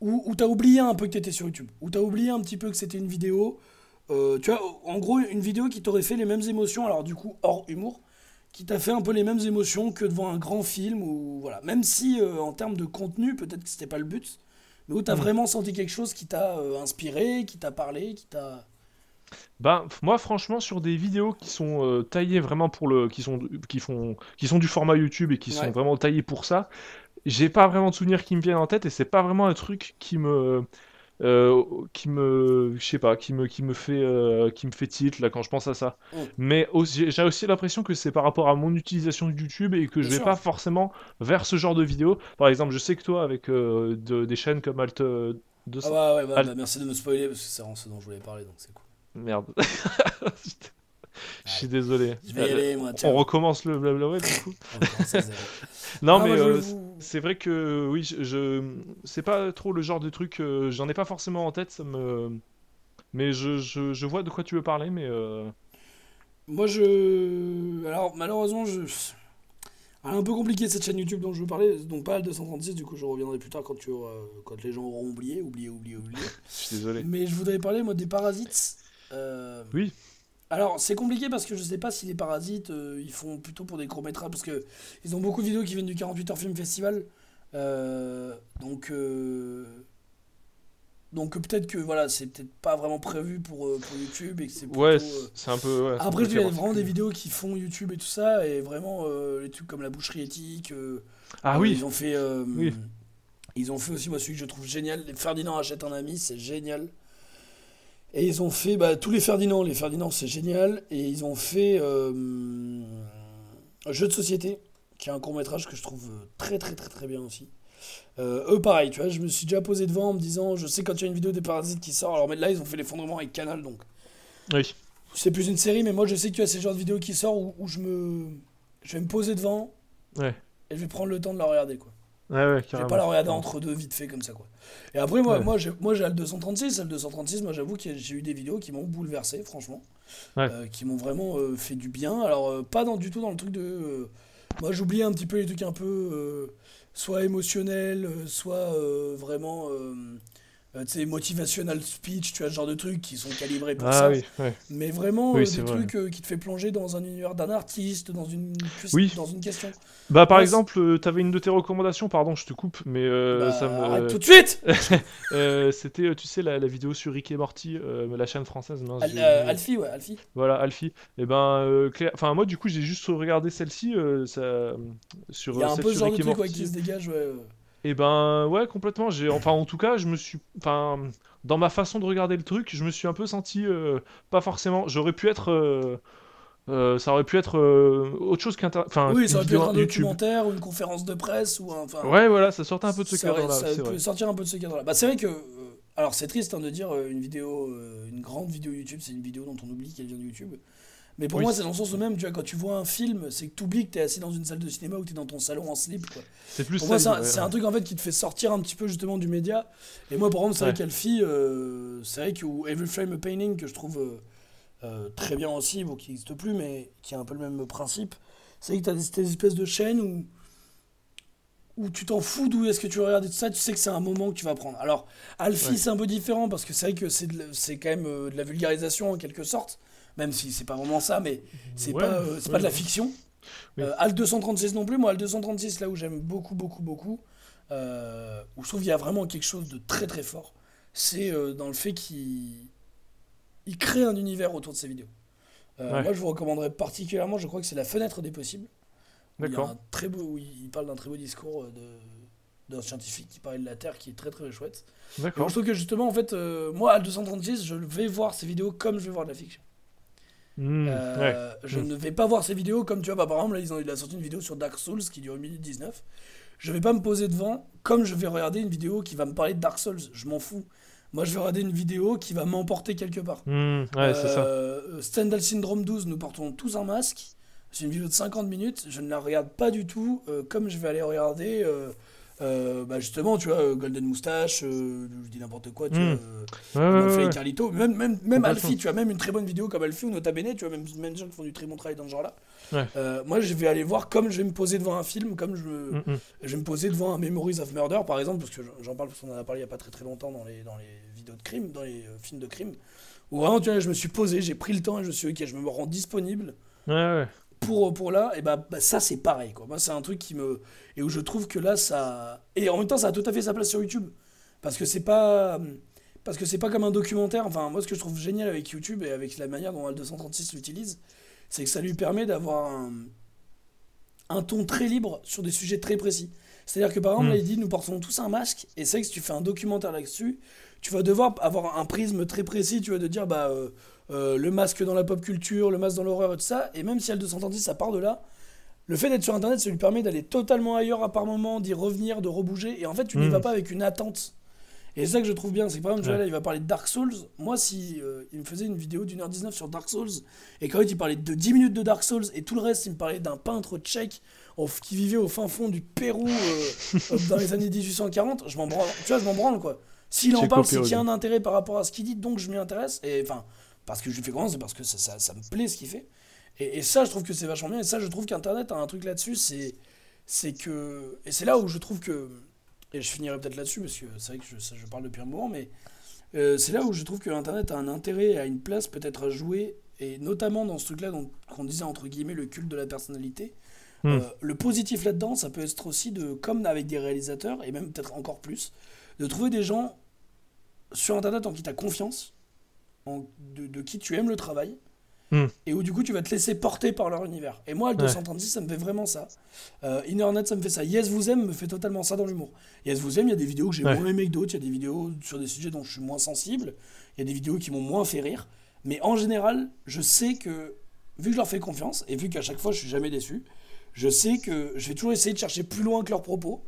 Ou, ou t'as oublié un peu que t'étais sur YouTube? Ou t'as oublié un petit peu que c'était une vidéo euh, Tu vois, en gros, une vidéo qui t'aurait fait les mêmes émotions, alors du coup, hors humour, qui t'a fait un peu les mêmes émotions que devant un grand film, ou voilà. Même si, euh, en termes de contenu, peut-être que c'était pas le but, mais où t'as Mhm. vraiment senti quelque chose qui t'a euh, inspiré, qui t'a parlé, qui t'a. Ben, moi, franchement, sur des vidéos qui sont euh, taillées vraiment pour le, qui sont, qui font, qui sont du format YouTube et qui sont vraiment taillées pour ça, j'ai pas vraiment de souvenirs qui me viennent en tête et c'est pas vraiment un truc qui me, euh, qui me, je sais pas, qui me, qui me fait, euh, qui me fait tilt là quand je pense à ça. Mm. Mais j'ai aussi l'impression que c'est par rapport à mon utilisation de YouTube et que je Bien vais sûr. pas forcément vers ce genre de vidéos. Par exemple, je sais que toi, avec euh, de- des chaînes comme Alt euh, 200, Ah ouais, ouais, bah, Al- bah, merci de me spoiler parce que c'est vraiment ce dont je voulais parler, donc c'est cool. merde. [LAUGHS] Je suis désolé. Je vais y aller, moi, On recommence le blabla web du coup. On commence à zéro. [LAUGHS] Non Ah, mais moi, c'est vrai que oui, je, je- c'est pas trop le genre de truc, euh, j'en ai pas forcément en tête, ça me, mais je, je, je vois de quoi tu veux parler, mais euh, Moi, je. Alors, malheureusement, je. Un peu compliquée cette chaîne YouTube dont je veux parler, donc pas le 236, du coup je reviendrai plus tard quand, tu auras- quand les gens auront oublié, oublié, oublié, oublié. [LAUGHS] je suis désolé. Mais je voudrais parler moi des parasites. Euh, Oui. Alors c'est compliqué parce que je sais pas si les parasites euh, ils font plutôt pour des courts métrages parce que ils ont beaucoup de vidéos qui viennent du 48 heures film festival. Euh, donc euh, donc peut-être que voilà c'est peut-être pas vraiment prévu pour, pour YouTube et que c'est Ouais, c'est un peu. ouais, après, il y a vraiment des vidéos qui font YouTube et tout ça, et vraiment les trucs comme la boucherie éthique. Ah oui, Ils ont fait. Oui. Ils ont fait aussi, moi, celui que je trouve génial. Ferdinand achète un ami, c'est génial. Et ils ont fait bah, tous les Ferdinand. Les Ferdinand, c'est génial. Et ils ont fait euh, un jeu de société, qui est un court métrage que je trouve euh, très, très, très, très bien aussi. Euh, eux, pareil, tu vois, je me suis déjà posé devant en me disant, je sais quand il y a une vidéo des parasites qui sort. Alors, mais là, ils ont fait l'effondrement avec Canal, donc oui, c'est plus une série, mais moi je sais qu'il y a ce genre de vidéo qui sort où, où je me. Je vais me poser devant ouais, et je vais prendre le temps de la regarder quoi. Ouais, ouais, carrément. pas la regarder entre deux vite fait comme ça quoi. Et après moi, Ouais. moi j'ai moi j'ai le 236, et le 236, moi j'avoue que j'ai eu des vidéos qui m'ont bouleversé franchement. Ouais. Euh, qui m'ont vraiment euh, fait du bien. Alors euh, pas dans, du tout dans le truc de. moi j'oubliais un petit peu les trucs un peu. soit émotionnels, soit vraiment. Euh, tu sais, motivational speech, tu vois, ce genre de trucs qui sont calibrés pour Ah ça. oui, ouais. Mais vraiment, Oui, euh, c'est des vrai. trucs euh, qui te fait plonger dans un univers d'un artiste, dans une, Oui. dans une question. Bah par Ouais, exemple, euh, t'avais une de tes recommandations, pardon, je te coupe, mais euh, Bah, ça me. arrête tout de suite [LAUGHS] C'était, tu sais, la, la vidéo sur Rick et Morty, la chaîne française. mince, Al-. Alfie, ouais, Alfie. Voilà, Alfie. Et ben, euh, Claire- enfin moi du coup j'ai juste regardé celle-ci ça... sur Il y a un peu ce genre de truc ouais, qui se dégage, ouais. Et ben ouais complètement. J'ai, enfin en tout cas je me suis, enfin dans ma façon de regarder le truc, je me suis un peu senti euh, pas forcément. J'aurais pu être, euh, euh, ça aurait pu être autre chose qu'un, enfin Oui, ça aurait pu être un YouTube. documentaire ou une conférence de presse ou un. enfin, Ouais voilà, ça sortait un peu de ce cadre-là. Ça peut vrai. sortir un peu de ce cadre-là. Bah, c'est vrai que. alors, c'est triste hein, de dire une vidéo, une grande vidéo YouTube, c'est une vidéo dont on oublie qu'elle vient de YouTube. Mais pour Oui. moi, c'est dans le sens même, tu vois, quand tu vois un film, c'est que tu oublies que tu es assis dans une salle de cinéma ou tu es dans ton salon en slip. C'est plus Pour ça. moi, c'est un, ouais, truc en fait qui te fait sortir un petit peu justement du média. Et moi, par exemple, c'est vrai qu'Alfie, euh, c'est vrai que ou Every Frame a Painting, que je trouve euh, euh, très bien aussi, bon, qui n'existe plus, mais qui a un peu le même principe. C'est vrai que tu as des, des espèces de chaînes où, où tu t'en fous d'où est-ce que tu regardes et tout ça, tu sais que c'est un moment que tu vas prendre. Alors, Alfie, Ouais. c'est un peu différent parce que c'est vrai que c'est de la- c'est quand même de la vulgarisation en quelque sorte, même si c'est pas vraiment ça, mais c'est Ouais, pas, euh, ouais, pas de la fiction. Oui. Euh, Al 236 non plus. Moi, Al 236, là où j'aime beaucoup, beaucoup, beaucoup, euh, où je trouve qu'il y a vraiment quelque chose de très, très fort, c'est dans le fait qu'il il crée un univers autour de ses vidéos. Ouais. Moi, je vous recommanderais particulièrement, je crois que c'est La Fenêtre des Possibles. Il D'accord. un très beau, où il parle d'un très beau discours de d'un scientifique qui parle de la Terre qui est très très chouette. Et D'accord. je trouve que justement, en fait, euh, moi, Al 236, je vais voir ces vidéos comme je vais voir de la fiction. Hmm, ouais. Euh, Je Mm. ne vais pas voir ces vidéos comme tu vois, bah, par exemple, là, ils ont, il a sorti une vidéo sur Dark Souls qui dure 1 minute 19. Je vais pas me poser devant comme je vais regarder une vidéo qui va me parler de Dark Souls. Je m'en fous. Moi, je vais regarder une vidéo qui va m'emporter quelque part. Hmm, ouais, c'est ça. Euh, Stendhal Syndrome 12, nous portons tous un masque. C'est une vidéo de 50 minutes. Je ne la regarde pas du tout euh, comme je vais aller regarder. euh, euh, bah justement, tu vois, euh, Golden Moustache, euh, je dis n'importe quoi, tu Mm. vois. Ouais, ouais, ouais. Carlito, même, même, même. Alfie, tu as même une très bonne vidéo comme Alfie ou Nota Bene, tu vois, même, même des gens qui font du très bon travail dans ce genre-là. Euh, moi, je vais aller voir comme je vais me poser devant un film, comme je, Hmm, hmm. je vais me poser devant un Memories of Murder, par exemple, parce que j'en parle parce qu'on en a parlé il n'y a pas très très longtemps dans les, dans les vidéos de crime, dans les films de crime, où vraiment, tu vois, je me suis posé, j'ai pris le temps et je me suis dit, ok, je me rends disponible Ouais, ouais. Pour, pour là, et bah, bah, ça c'est pareil quoi. Moi c'est un truc qui me. Et où je trouve que là ça. Et en même temps ça a tout à fait sa place sur YouTube. Parce que c'est pas. Parce que c'est pas comme un documentaire. Enfin, moi ce que je trouve génial avec YouTube et avec la manière dont Al236 l'utilise, c'est que ça lui permet d'avoir un, un ton très libre sur des sujets très précis. C'est-à-dire que par exemple, Mm. là, il dit nous portons tous un masque, et c'est que si tu fais un documentaire là-dessus, tu vas devoir avoir un prisme très précis, tu vas de dire bah euh, euh, le masque dans la pop culture, le masque dans l'horreur et tout ça, et même si L236 ça part de là, le fait d'être sur internet ça lui permet d'aller totalement ailleurs à par moment, d'y revenir, de rebouger, et en fait tu n'y Mm. vas pas avec une attente. Et c'est ça que je trouve bien, c'est que par exemple, vois, Ouais. là, il va parler de Dark Souls. Moi, si euh, il me faisait une vidéo d'une heure 19 sur Dark Souls, et qu'en fait, il parlait de 10 minutes de Dark Souls, et tout le reste, il me parlait d'un peintre tchèque au- qui vivait au fin fond du Pérou euh, [LAUGHS] dans les années 1840, je m'en branle. Tu vois, je m'en branle quoi. S'il en parle, c'est qu'il y a un intérêt par rapport à ce qu'il dit, donc je m'y intéresse. Et enfin, parce que je lui fais confiance, c'est parce que ça, ça, ça me plaît ce qu'il fait. Et, et ça, je trouve que c'est vachement bien. Et ça, je trouve qu'Internet a un truc là-dessus, c'est c'est que. Et c'est là où je trouve que. Et je finirai peut-être là-dessus, parce que c'est vrai que je, ça, je parle depuis un moment, mais euh, c'est là où je trouve que Internet a un intérêt, a une place peut-être à jouer, et notamment dans ce truc-là qu'on disait entre guillemets le culte de la personnalité. Hmm. Euh, le positif là-dedans, ça peut être aussi de, comme avec des réalisateurs, et même peut-être encore plus, de trouver des gens sur Internet en qui tu as confiance, en- de, de qui tu aimes le travail, Hmm. et où du coup tu vas te laisser porter par leur univers. Et moi, le Ouais. 236, ça me fait vraiment ça. Euh, Internet, ça me fait ça. Yes, vous aime me fait totalement ça dans l'humour. Yes, vous aime, il y a des vidéos que j'ai Ouais. moins aimé que d'autres, il y a des vidéos sur des sujets dont je suis moins sensible, il y a des vidéos qui m'ont moins fait rire, mais en général, je sais que, vu que je leur fais confiance, et vu qu'à chaque fois je suis jamais déçu, je sais que je vais toujours essayer de chercher plus loin que leurs propos,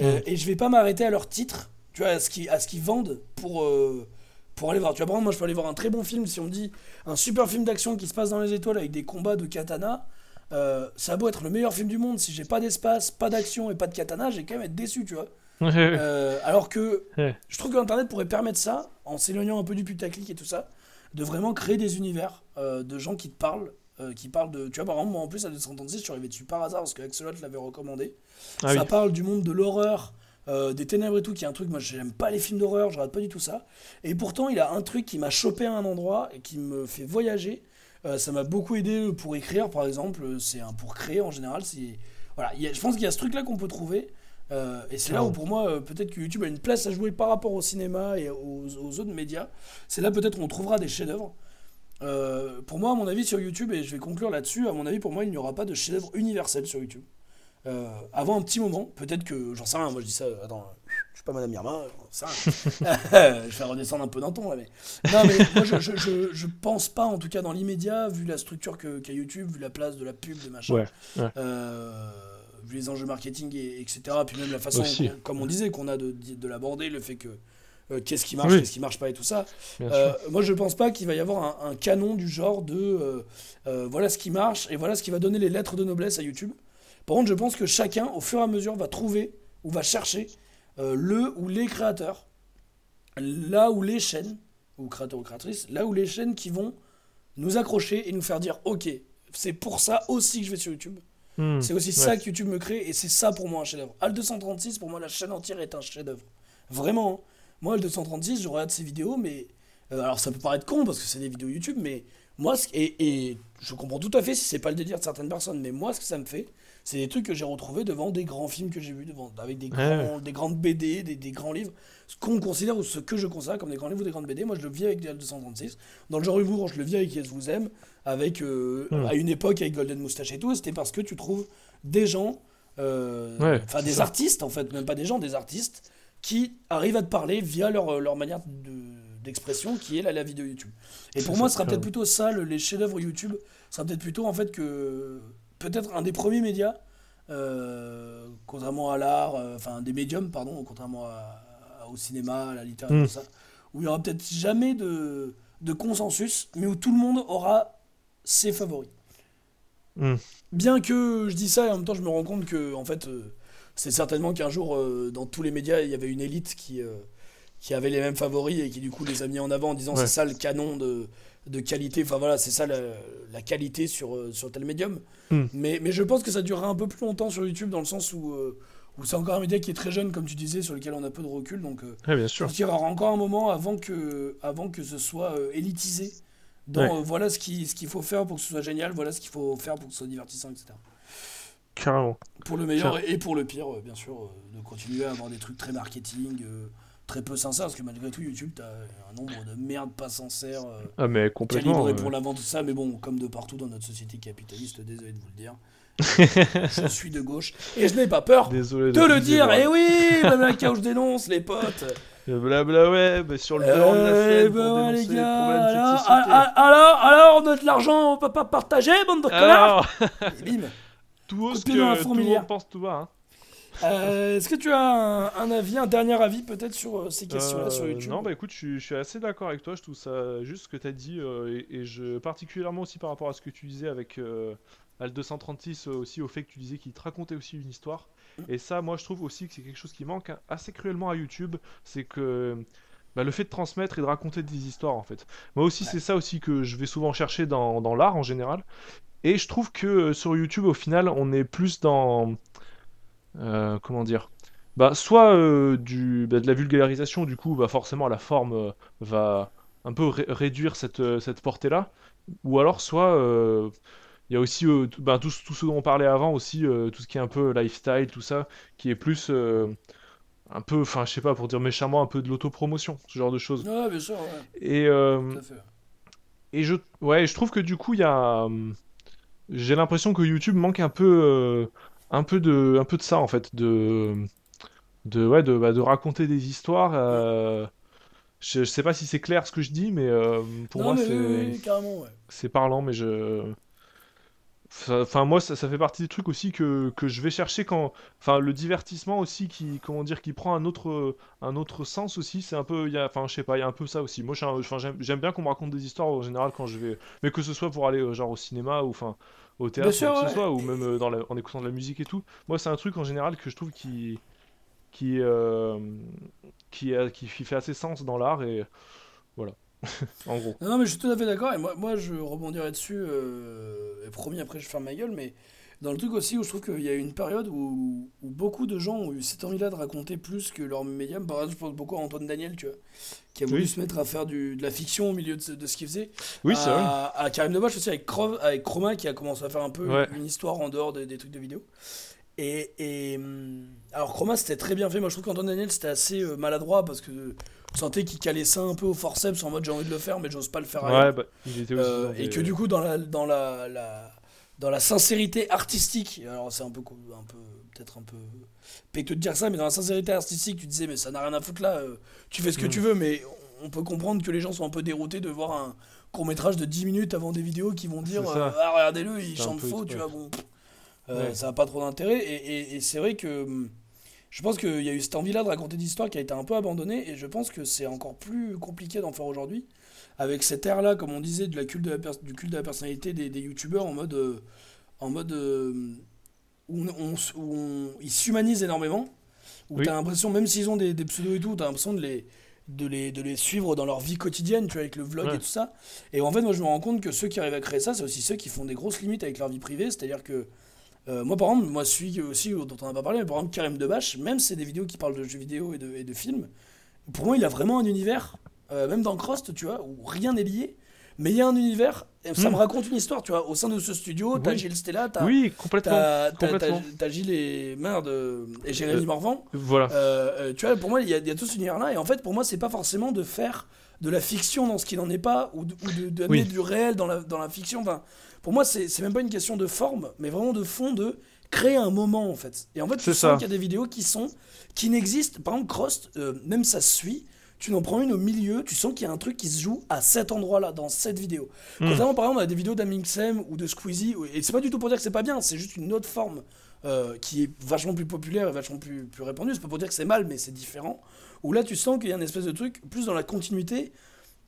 euh, et je vais pas m'arrêter à leur titre, tu vois, à ce qu'ils à ce qu'ils vendent pour, euh, pour aller voir. Tu vois, par exemple, moi je peux aller voir un très bon film, si on me dit un super film d'action qui se passe dans les étoiles avec des combats de katana, euh, ça a beau être le meilleur film du monde, si j'ai pas d'espace, pas d'action et pas de katana, j'ai quand même être déçu, tu vois. [LAUGHS] Euh, alors que je trouve que Internet pourrait permettre ça, en s'éloignant un peu du putaclic et tout ça, de vraiment créer des univers euh, de gens qui te parlent, qui parlent de. Tu vois, par exemple, moi en plus à 236, je suis arrivé dessus par hasard parce que Axelot l'avait recommandé. Ah ça oui. parle du monde de l'horreur, euh, des ténèbres et tout, qui est un truc, moi j'aime pas les films d'horreur, je regarde pas du tout ça. Et pourtant, il a un truc qui m'a chopé à un endroit et qui me fait voyager. Euh, ça m'a beaucoup aidé pour écrire, par exemple. C'est un pour créer en général. C'est voilà. a- je pense qu'il y a ce truc-là qu'on peut trouver. Euh, et c'est là où, pour moi, euh, peut-être que YouTube a une place à jouer par rapport au cinéma et aux, aux autres médias. C'est là peut-être où on trouvera des chefs-d'œuvre. Euh, pour moi, à mon avis, sur YouTube, et je vais conclure là-dessus, à mon avis, pour moi, il n'y aura pas de chef-d'œuvre universel sur YouTube. Euh, avant un petit moment, peut-être que, j'en sais rien, moi je dis ça, attends, je suis pas Madame Irma, rien. [LAUGHS] [LAUGHS] je vais redescendre un peu d'un ton là, mais. Non, mais moi je, je, je, je pense pas, en tout cas dans l'immédiat, vu la structure qu'a YouTube, vu la place de la pub, de machin, Ouais, ouais. euh, vu les enjeux marketing, et, etc., puis même la façon, comme on disait, qu'on a de, de l'aborder, le fait que. euh, qu'est-ce qui marche, Oui. qu'est-ce qui marche pas et tout ça. Euh, moi, je pense pas qu'il va y avoir un, un canon du genre de euh, euh, voilà ce qui marche et voilà ce qui va donner les lettres de noblesse à YouTube. Par contre, je pense que chacun, au fur et à mesure, va trouver ou va chercher euh, le ou les créateurs, là où les chaînes, ou créateurs ou créatrices, là où les chaînes qui vont nous accrocher et nous faire dire ok, c'est pour ça aussi que je vais sur YouTube. Hmm. C'est aussi Ouais. ça que YouTube me crée et c'est ça pour moi un chef-d'œuvre. Al 236, pour moi, la chaîne entière est un chef-d'œuvre. Vraiment. hein. Moi, Al 236, je regarde ses vidéos, mais. euh, alors, ça peut paraître con parce que c'est des vidéos YouTube, mais moi, et, et je comprends tout à fait si c'est pas le délire de certaines personnes, mais moi, ce que ça me fait, c'est des trucs que j'ai retrouvés devant des grands films que j'ai vus, devant, avec des, Ouais. grands, des grandes BD, des, des grands livres. Ce qu'on considère ou ce que je considère comme des grands livres ou des grandes BD, moi, je le vis avec Al 236. Dans le genre humour, je le vis avec Yes Vous Aime, avec, euh, Hmm. à une époque avec Golden Moustache et tout, c'était parce que tu trouves des gens, euh, Ouais, enfin des ça. artistes en fait, même pas des gens, des artistes qui arrivent à te parler via leur, leur manière de- d'expression qui est la, la vidéo YouTube. Et pour moi, ce sera peut-être plutôt ça, le- les chefs-d'œuvre YouTube, ce sera peut-être plutôt en fait que peut-être un des premiers médias, euh, contrairement à l'art, euh, enfin des médiums, pardon, contrairement à- à- au cinéma, à la littérature, Mm. tout ça, où il y aura peut-être jamais de, de consensus, mais où tout le monde aura ses favoris. Mm. Bien que je dis ça et en même temps je me rends compte que en fait euh, c'est certainement qu'un jour dans tous les médias il y avait une élite qui, qui avait les mêmes favoris et qui du coup les a mis en avant en disant Ouais. c'est ça le canon de, de qualité, enfin voilà c'est ça la, la qualité sur, euh, sur tel médium. Mm. Mais, mais je pense que ça durera un peu plus longtemps sur YouTube dans le sens où, euh, où c'est encore un média qui est très jeune comme tu disais sur lequel on a peu de recul donc euh, Ouais, bien je sûr. pense qu'il y aura encore un moment avant que, avant que ce soit euh, élitisé. Dans Ouais. voilà ce qu'il ce qu'il faut faire pour que ce soit génial, voilà ce qu'il faut faire pour que ce soit divertissant, etc. Carrément. Pour le meilleur et pour le pire, bien sûr, de continuer à avoir des trucs très marketing, très peu sincères, parce que malgré tout, YouTube, t'as un nombre de merdes pas sincères, euh, Ah, mais complètement. calibrées euh, pour la vente, ça, mais bon, comme de partout dans notre société capitaliste, désolé de vous le dire. [LAUGHS] je suis de gauche et je n'ai pas peur Désolé de le dire. et Et oui, Blabla où je dénonce, les potes. [LAUGHS] Blabla web sur le devant de la scène pour ben, les de alors, cette alors, alors, alors, notre l'argent, on peut pas partager, bande de connards Alors, Et bim. [LAUGHS] tout la que tout le monde pense tout bas. Hein. Euh, Est-ce que tu as un, un avis, un dernier avis peut-être sur euh, ces questions-là sur Euh, YouTube Non, bah écoute, je suis, je suis assez d'accord avec toi. Je trouve ça juste ce que tu as dit, euh, et, et je particulièrement aussi par rapport à ce que tu disais avec, Al 236 euh, aussi au fait que tu disais qu'il te racontait aussi une histoire. Et ça, moi, je trouve aussi que c'est quelque chose qui manque assez cruellement à YouTube. C'est que bah, le fait de transmettre et de raconter des histoires, en fait. Moi aussi, c'est ça aussi que je vais souvent chercher dans, dans l'art en général. Et je trouve que sur YouTube, au final, on est plus dans. Euh, comment dire? Bah, soit euh, du, bah, de la vulgarisation, du coup, bah, forcément, la forme euh, va un peu ré- réduire cette, cette portée-là. Ou alors, soit. il y a aussi tout, bah, tout, ce tout ce dont on parlait avant aussi, tout ce qui est un peu lifestyle, tout ça, qui est plus un peu, enfin je sais pas, pour dire méchamment, un peu de l'autopromotion, ce genre de choses. Ouais, bien sûr, ouais, Et, tout à fait. et je, ouais, je trouve que du coup, il y a, hum, j'ai l'impression que YouTube manque un peu, un peu de, un peu de ça en fait, de, de, ouais, de, bah, de raconter des histoires. euh, je, je sais pas si c'est clair ce que je dis, mais euh, pour non, moi c'est, oui, oui, oui, carrément, ouais. c'est parlant, mais je, Enfin, moi, ça, ça fait partie des trucs aussi que, que je vais chercher quand. Enfin, le divertissement aussi, qui, comment dire, qui prend un autre, un autre sens aussi. C'est un peu. il Y a, enfin, je sais pas, il y a un peu ça aussi. Moi, j'aime bien qu'on me raconte des histoires en général quand je vais. Mais que ce soit pour aller, euh, genre, au cinéma ou enfin, au théâtre, sûr, que ouais. ce soit, ou même euh, dans la- en écoutant de la musique et tout. Moi, c'est un truc en général que je trouve qui. qui. euh, qui, a- qui fait assez sens dans l'art et. Voilà. [LAUGHS] en gros. Non, non, mais je suis tout à fait d'accord. Et moi, moi je rebondirai dessus. Euh, et promis, après, je ferme ma gueule. Mais dans le truc aussi où je trouve qu'il y a eu une période où, où beaucoup de gens ont eu cette envie-là de raconter plus que leur médium. Par exemple, je pense beaucoup à Antoine Daniel, tu vois, qui a voulu Oui. se mettre à faire du, de la fiction au milieu de, ce- de ce qu'il faisait. Oui, c'est vrai. à, Karim Debache aussi, avec, avec Chroma, qui a commencé à faire un peu Ouais. une histoire en dehors des, des trucs de vidéo. Et, et, hum, alors Chroma c'était très bien fait. Moi je trouve qu'Antoine Daniel c'était assez euh, maladroit parce que sentais qu'il calait ça un peu au forceps en mode j'ai envie de le faire mais j'ose pas le faire. Ouais, bah, il était aussi. Euh, et que du coup dans la dans la, la- dans la sincérité artistique. Alors c'est un peu un peu peut-être un peu péteux de dire ça mais dans la sincérité artistique tu disais mais ça n'a rien à foutre là euh, tu fais ce que Mm. tu veux mais on peut comprendre que les gens sont un peu déroutés de voir un court métrage de 10 minutes avant des vidéos qui vont dire euh, ah regardez-le il chante faux tu vois bon. Euh, Ouais. ça n'a pas trop d'intérêt. Et, et- et c'est vrai que hum, je pense qu'il y a eu cette envie-là de raconter des histoires qui a été un peu abandonnée et je pense que c'est encore plus compliqué d'en faire aujourd'hui avec cette ère-là, comme on disait, de la culte de la du culte de la personnalité des, des youtubeurs en mode, euh, en mode euh, où, on, où on- ils s'humanisent énormément, où Oui. t'as l'impression, même s'ils ont des, des pseudos et tout, t'as l'impression de les, de, les, de les suivre dans leur vie quotidienne, tu vois, avec le vlog Ouais. et tout ça. Et en fait, moi, je me rends compte que ceux qui arrivent à créer ça, c'est aussi ceux qui font des grosses limites avec leur vie privée, c'est-à-dire que euh, moi, par exemple, moi, celui aussi dont on n'a pas parlé, mais par exemple, Karim Debache, même si c'est des vidéos qui parlent de jeux vidéo et de, et de films, pour moi, il a vraiment un univers, euh, même dans Crost, tu vois, où rien n'est lié, mais il y a un univers, et ça Hmm. me raconte une histoire, tu vois. Au sein de ce studio, t'as Oui. Gilles Stella, t'as Oui, complètement. t'as- t'as- t'as- t'as Gilles et, merde, et Jérémy Euh, Morvan. Voilà. Euh, tu vois, pour moi, il y, a- il y a tout cet univers-là, et en fait, pour moi, c'est pas forcément de faire de la fiction dans ce qui n'en est pas, ou de- ou de- d'amener Oui. du réel dans la, dans la fiction. Enfin, pour moi, c'est même pas une question de forme, mais vraiment de fond, de créer un moment, en fait. Et en fait, C'est sens qu'il y a des vidéos qui sont, qui n'existent. Par exemple, Crost, même ça se suit. Tu en prends une au milieu, tu sens qu'il y a un truc qui se joue à cet endroit-là, dans cette vidéo. Hmm. Contrairement, par exemple, à des vidéos d'Amixem ou de Squeezie, et c'est pas du tout pour dire que c'est pas bien, c'est juste une autre forme euh, qui est vachement plus populaire et vachement plus, plus répandue. C'est pas pour dire que c'est mal, mais c'est différent. Où là, tu sens qu'il y a une espèce de truc plus dans la continuité.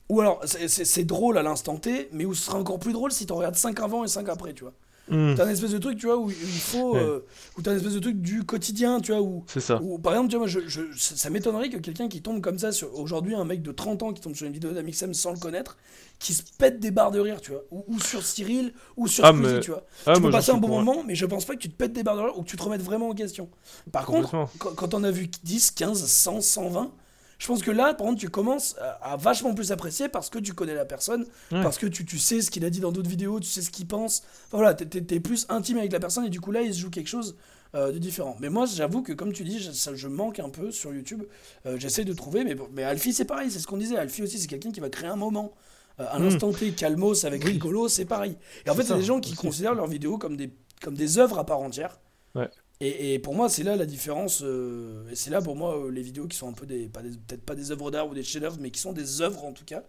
Ou alors, c'est drôle à l'instant T, mais où ce sera encore plus drôle si tu regardes 5 avant et 5 après, tu vois. Hmm, T'as un espèce de truc, tu vois, où, où il faut. Ouais. euh, où t'as un espèce de truc du quotidien, tu vois, où. C'est ça. Ou, par exemple, tu vois, moi, je, je- ça m'étonnerait que quelqu'un qui tombe comme ça, aujourd'hui, un mec de 30 ans qui tombe sur une vidéo d'Amixem sans le connaître, qui se pète des barres de rire, tu vois. Ou, ou sur Cyril, ou sur Ah, Squeezie, mais- tu vois. Ah, tu peux passer un bon un- moment, mais je pense pas que tu te pètes des barres de rire ou que tu te remettes vraiment en question. Par contre, quand on a vu 10, 15, 100, 120, je pense que là, par contre, tu commences à, à vachement plus apprécier parce que tu connais la personne, Ouais. parce que tu, tu sais ce qu'il a dit dans d'autres vidéos, tu sais ce qu'il pense. Enfin, voilà, t'es- t'es t'es plus intime avec la personne et du coup, là, il se joue quelque chose euh, de différent. Mais moi, j'avoue que, comme tu dis, je, ça, je manque un peu sur YouTube. Euh, J'essaie de trouver, mais, mais Alfie, c'est pareil, c'est ce qu'on disait. Alfie aussi, c'est quelqu'un qui va créer un moment. Euh, à Mm. l'instant T, Calmos avec Oui. Rigolo, c'est pareil. Et en fait, C'est des gens qui aussi. considèrent leurs vidéos comme des, comme des œuvres à part entière. Ouais. Et, et pour moi, c'est là la différence. euh, et c'est là pour moi euh, les vidéos qui sont un peu des, pas des- peut-être pas des œuvres d'art ou des chefs-d'œuvre, mais qui sont des œuvres en tout cas.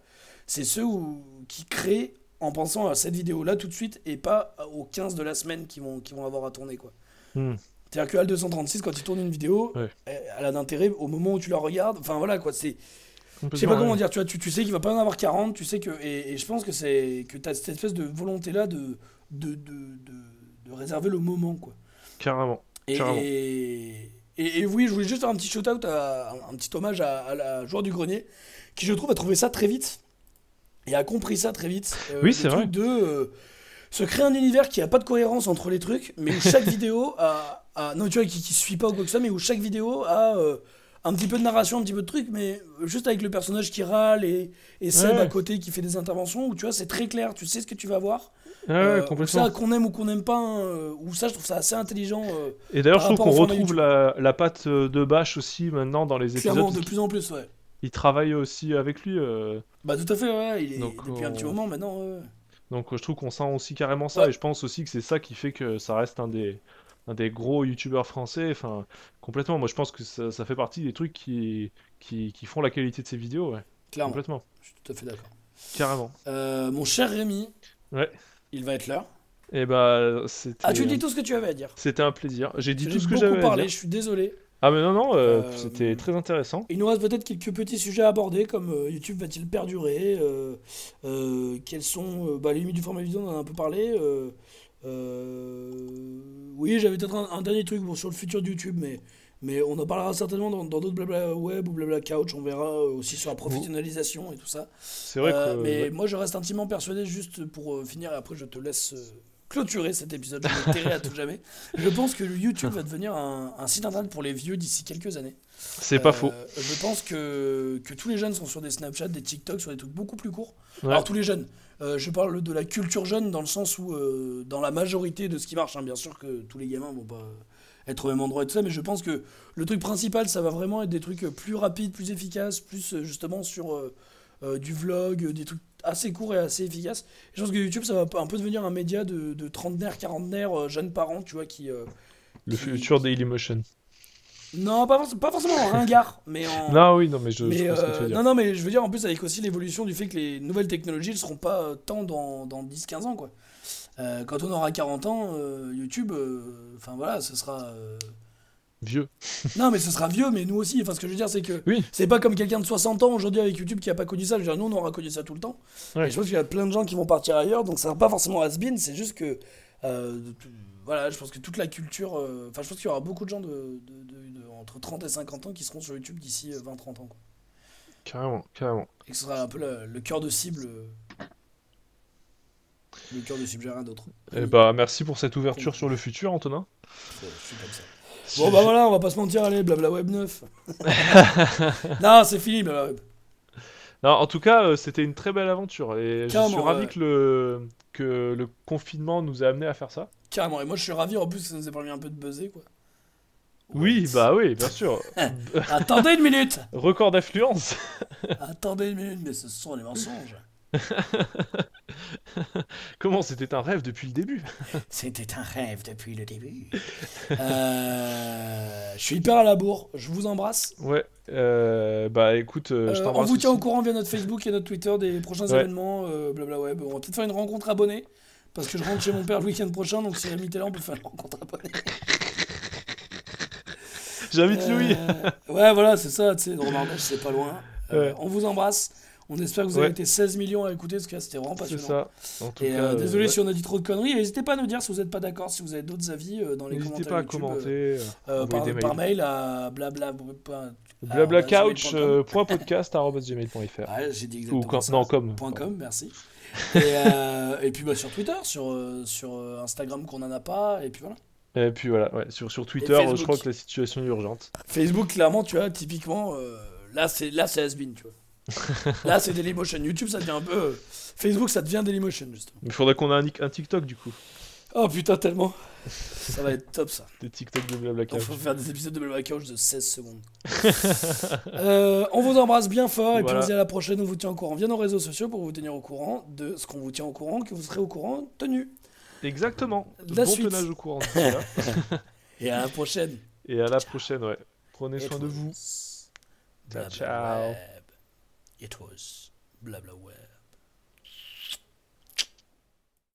C'est ceux où- qui créent en pensant à cette vidéo-là tout de suite et pas aux 15 de la semaine qui vont, qui vont avoir à tourner quoi. Hmm. C'est-à-dire que Al 236, quand il tourne une vidéo, Ouais. elle a d'intérêt au moment où tu la regardes. Enfin voilà quoi, c'est. Je sais pas comment dire, tu vois, tu, tu sais qu'il va pas en avoir 40, tu sais que. Et, et je pense que c'est que tu as cette espèce de volonté-là de, de, de, de, de réserver le moment, quoi. Carrément. Et, et, et- et oui, je voulais juste faire un petit shout-out, un, petit hommage à, à la joueur du grenier, qui je trouve a trouvé ça très vite, et a compris ça très vite. Euh, Oui, c'est vrai. de euh, se créer un univers qui a pas de cohérence entre les trucs, mais où chaque [LAUGHS] vidéo a, a- non tu vois, qui, qui suit pas ou quoi que ce soit, mais où chaque vidéo a euh, un petit peu de narration, un petit peu de truc, mais juste avec le personnage qui râle et, et Seb Ouais. à côté qui fait des interventions, où tu vois, c'est très clair, tu sais ce que tu vas voir. Ouais, Euh. Ça, qu'on aime ou qu'on n'aime pas, hein, euh, ou ça, je trouve ça assez intelligent. euh, Et d'ailleurs, je trouve qu'on retrouve la, la patte euh, de Bash aussi maintenant dans les épisodes. Clairement, de plus en plus, ouais. Il travaille aussi avec lui. euh, Bah tout à fait, ouais. Il est Donc, depuis un petit moment maintenant. Donc je trouve qu'on sent aussi carrément ça Ouais. et je pense aussi que c'est ça qui fait que ça reste un des, un des gros youtubeurs français. Enfin, complètement. Moi je pense que ça, ça fait partie des trucs qui, qui, qui font la qualité de ses vidéos. Ouais. Clairement, Complètement. je suis tout à fait d'accord. Carrément. Euh, mon cher Rémi, Ouais. Il va être l'heure. Et bah c'était. Ah, tu dis tout ce que tu avais à dire. C'était un plaisir. J'ai dit tout ce que j'avais à parlé, dire. je suis désolé. Ah mais non non, euh, Euh, c'était très intéressant. Il nous reste peut-être quelques petits sujets à aborder, comme euh, YouTube va-t-il perdurer Quelles sont bah, les limites du format vidéo On en a un peu parlé. oui, j'avais peut-être un, un dernier truc bon, sur le futur de YouTube, mais, mais on en parlera certainement dans dans d'autres blabla web ou blabla couch. On verra euh, aussi sur la professionnalisation et tout ça. C'est vrai Euh, que. mais ouais. moi, je reste intimement persuadé, juste pour euh, finir, et après, je te laisse euh, clôturer cet épisode. Je tairai à tout jamais. Je pense que YouTube va devenir un, un site internet pour les vieux d'ici quelques années. C'est pas faux. Je pense que, que tous les jeunes sont sur des Snapchat, des TikTok, sur des trucs beaucoup plus courts. Ouais. Alors, tous les jeunes. Euh, je parle de la culture jeune dans le sens où, euh, dans la majorité de ce qui marche, hein, bien sûr que tous les gamins vont pas être au même endroit et tout ça, mais je pense que le truc principal, ça va vraiment être des trucs plus rapides, plus efficaces, plus euh, justement sur euh, euh, du vlog, des trucs assez courts et assez efficaces. Et je pense que YouTube, ça va un peu devenir un média de, quarantenaires, euh, jeunes parents, tu vois, qui... euh, Le qui- futur Dailymotion. Non, pas, forc- pas forcément en ringard, mais en... Non oui non mais je, Mais que tu veux dire. non, non, mais je veux dire, en plus, avec aussi l'évolution du fait que les nouvelles technologies ne seront pas tant dans, dans 10-15 ans, quoi. Euh, quand on aura 40 ans, euh, YouTube, euh, enfin voilà, ce sera. Vieux. [LAUGHS] Non, mais ce sera vieux, mais nous aussi. Enfin, ce que je veux dire, c'est que Oui. c'est pas comme quelqu'un de 60 ans aujourd'hui avec YouTube qui a pas connu ça. Je veux dire, nous, on aura connu ça tout le temps. Ouais. Et je pense qu'il y a plein de gens qui vont partir ailleurs, donc ça sera pas forcément has-been, c'est juste que. voilà, je pense que toute la culture. Enfin, je pense qu'il y aura beaucoup de gens de, de- de- de- entre 30 et 50 ans qui seront sur YouTube d'ici euh, 20-30 ans. Quoi. Carrément carrément. Et que ce sera un peu le, le cœur de cible. Le cœur cible, j'ai rien d'autre. Et bah merci pour cette ouverture sur le futur Antonin. Je suis comme ça. Bon, bah voilà, on va pas se mentir, allez, blabla web 9. [LAUGHS] non, c'est fini, blabla web. Non, en tout cas, euh, c'était une très belle aventure et je suis ravi ouais. que le que le confinement nous ait amené à faire ça. Carrément, et moi je suis ravi en plus que ça nous ait permis un peu de buzzer, quoi. Oui, bah oui, bien sûr. [LAUGHS] Attendez une minute Record d'affluence. Attendez une minute, mais ce sont les mensonges. [LAUGHS] Comment c'était un rêve depuis le début? [LAUGHS] C'était un rêve depuis le début. Euh, je suis hyper à la bourre, je vous embrasse. Ouais. euh, bah écoute, euh, je Euh, on t'embrasse. vous tient au courant via notre Facebook et notre Twitter des prochains Ouais. événements, blabla web. On va peut-être faire une rencontre abonnée, parce que je rentre chez mon père le week-end prochain, donc si Rémi était là, on peut faire une rencontre abonnée. J'invite Louis. Ouais, voilà, c'est ça, tu sais, c'est pas loin. Ouais. On vous embrasse. On espère que vous avez Ouais. été 16 millions à écouter, parce que là, c'était vraiment C'est passionnant. ça. En tout Et cas, euh, désolé ouais. si on a dit trop de conneries. N'hésitez pas à nous dire si vous n'êtes pas d'accord, si vous avez d'autres avis euh, dans les N'hésitez commentaires pas à YouTube, commenter. euh, envoyer par, des par mails. mail à blabla. point- Blablacouch, gmail.com. point podcast, arobase gmail.fr. Ouais, j'ai dit Ou com- ça. non, com. Point .com, merci. [LAUGHS] et, euh, et puis bah, sur Twitter, sur, sur Instagram qu'on en a pas, et puis voilà. Et puis voilà, ouais, sur, sur Twitter, je crois que la situation est urgente. Facebook, clairement, tu vois, typiquement, euh, là c'est là c'est has-been, tu vois. [LAUGHS] là c'est Dailymotion. YouTube, ça devient un peu. euh, Facebook, ça devient Dailymotion, justement. Il faudrait qu'on ait un, un TikTok du coup. Oh putain, tellement. Ça va être top ça. [LAUGHS] Des TikTok de On Blablacar. faut faire des épisodes de Blabla Couch de 16 secondes. [LAUGHS] Euh, on vous embrasse bien fort et puis Voilà. on se dit à la prochaine. On vous tient au courant via nos réseaux sociaux pour vous tenir au courant de ce qu'on vous tient au courant, que vous serez au courant tenu. Exactement. La bon suite. tenage au courant. Et à la prochaine. Et à la prochaine, ouais. Prenez soin de vous. Ciao, Blabla ciao. Web. It was Blabla Web.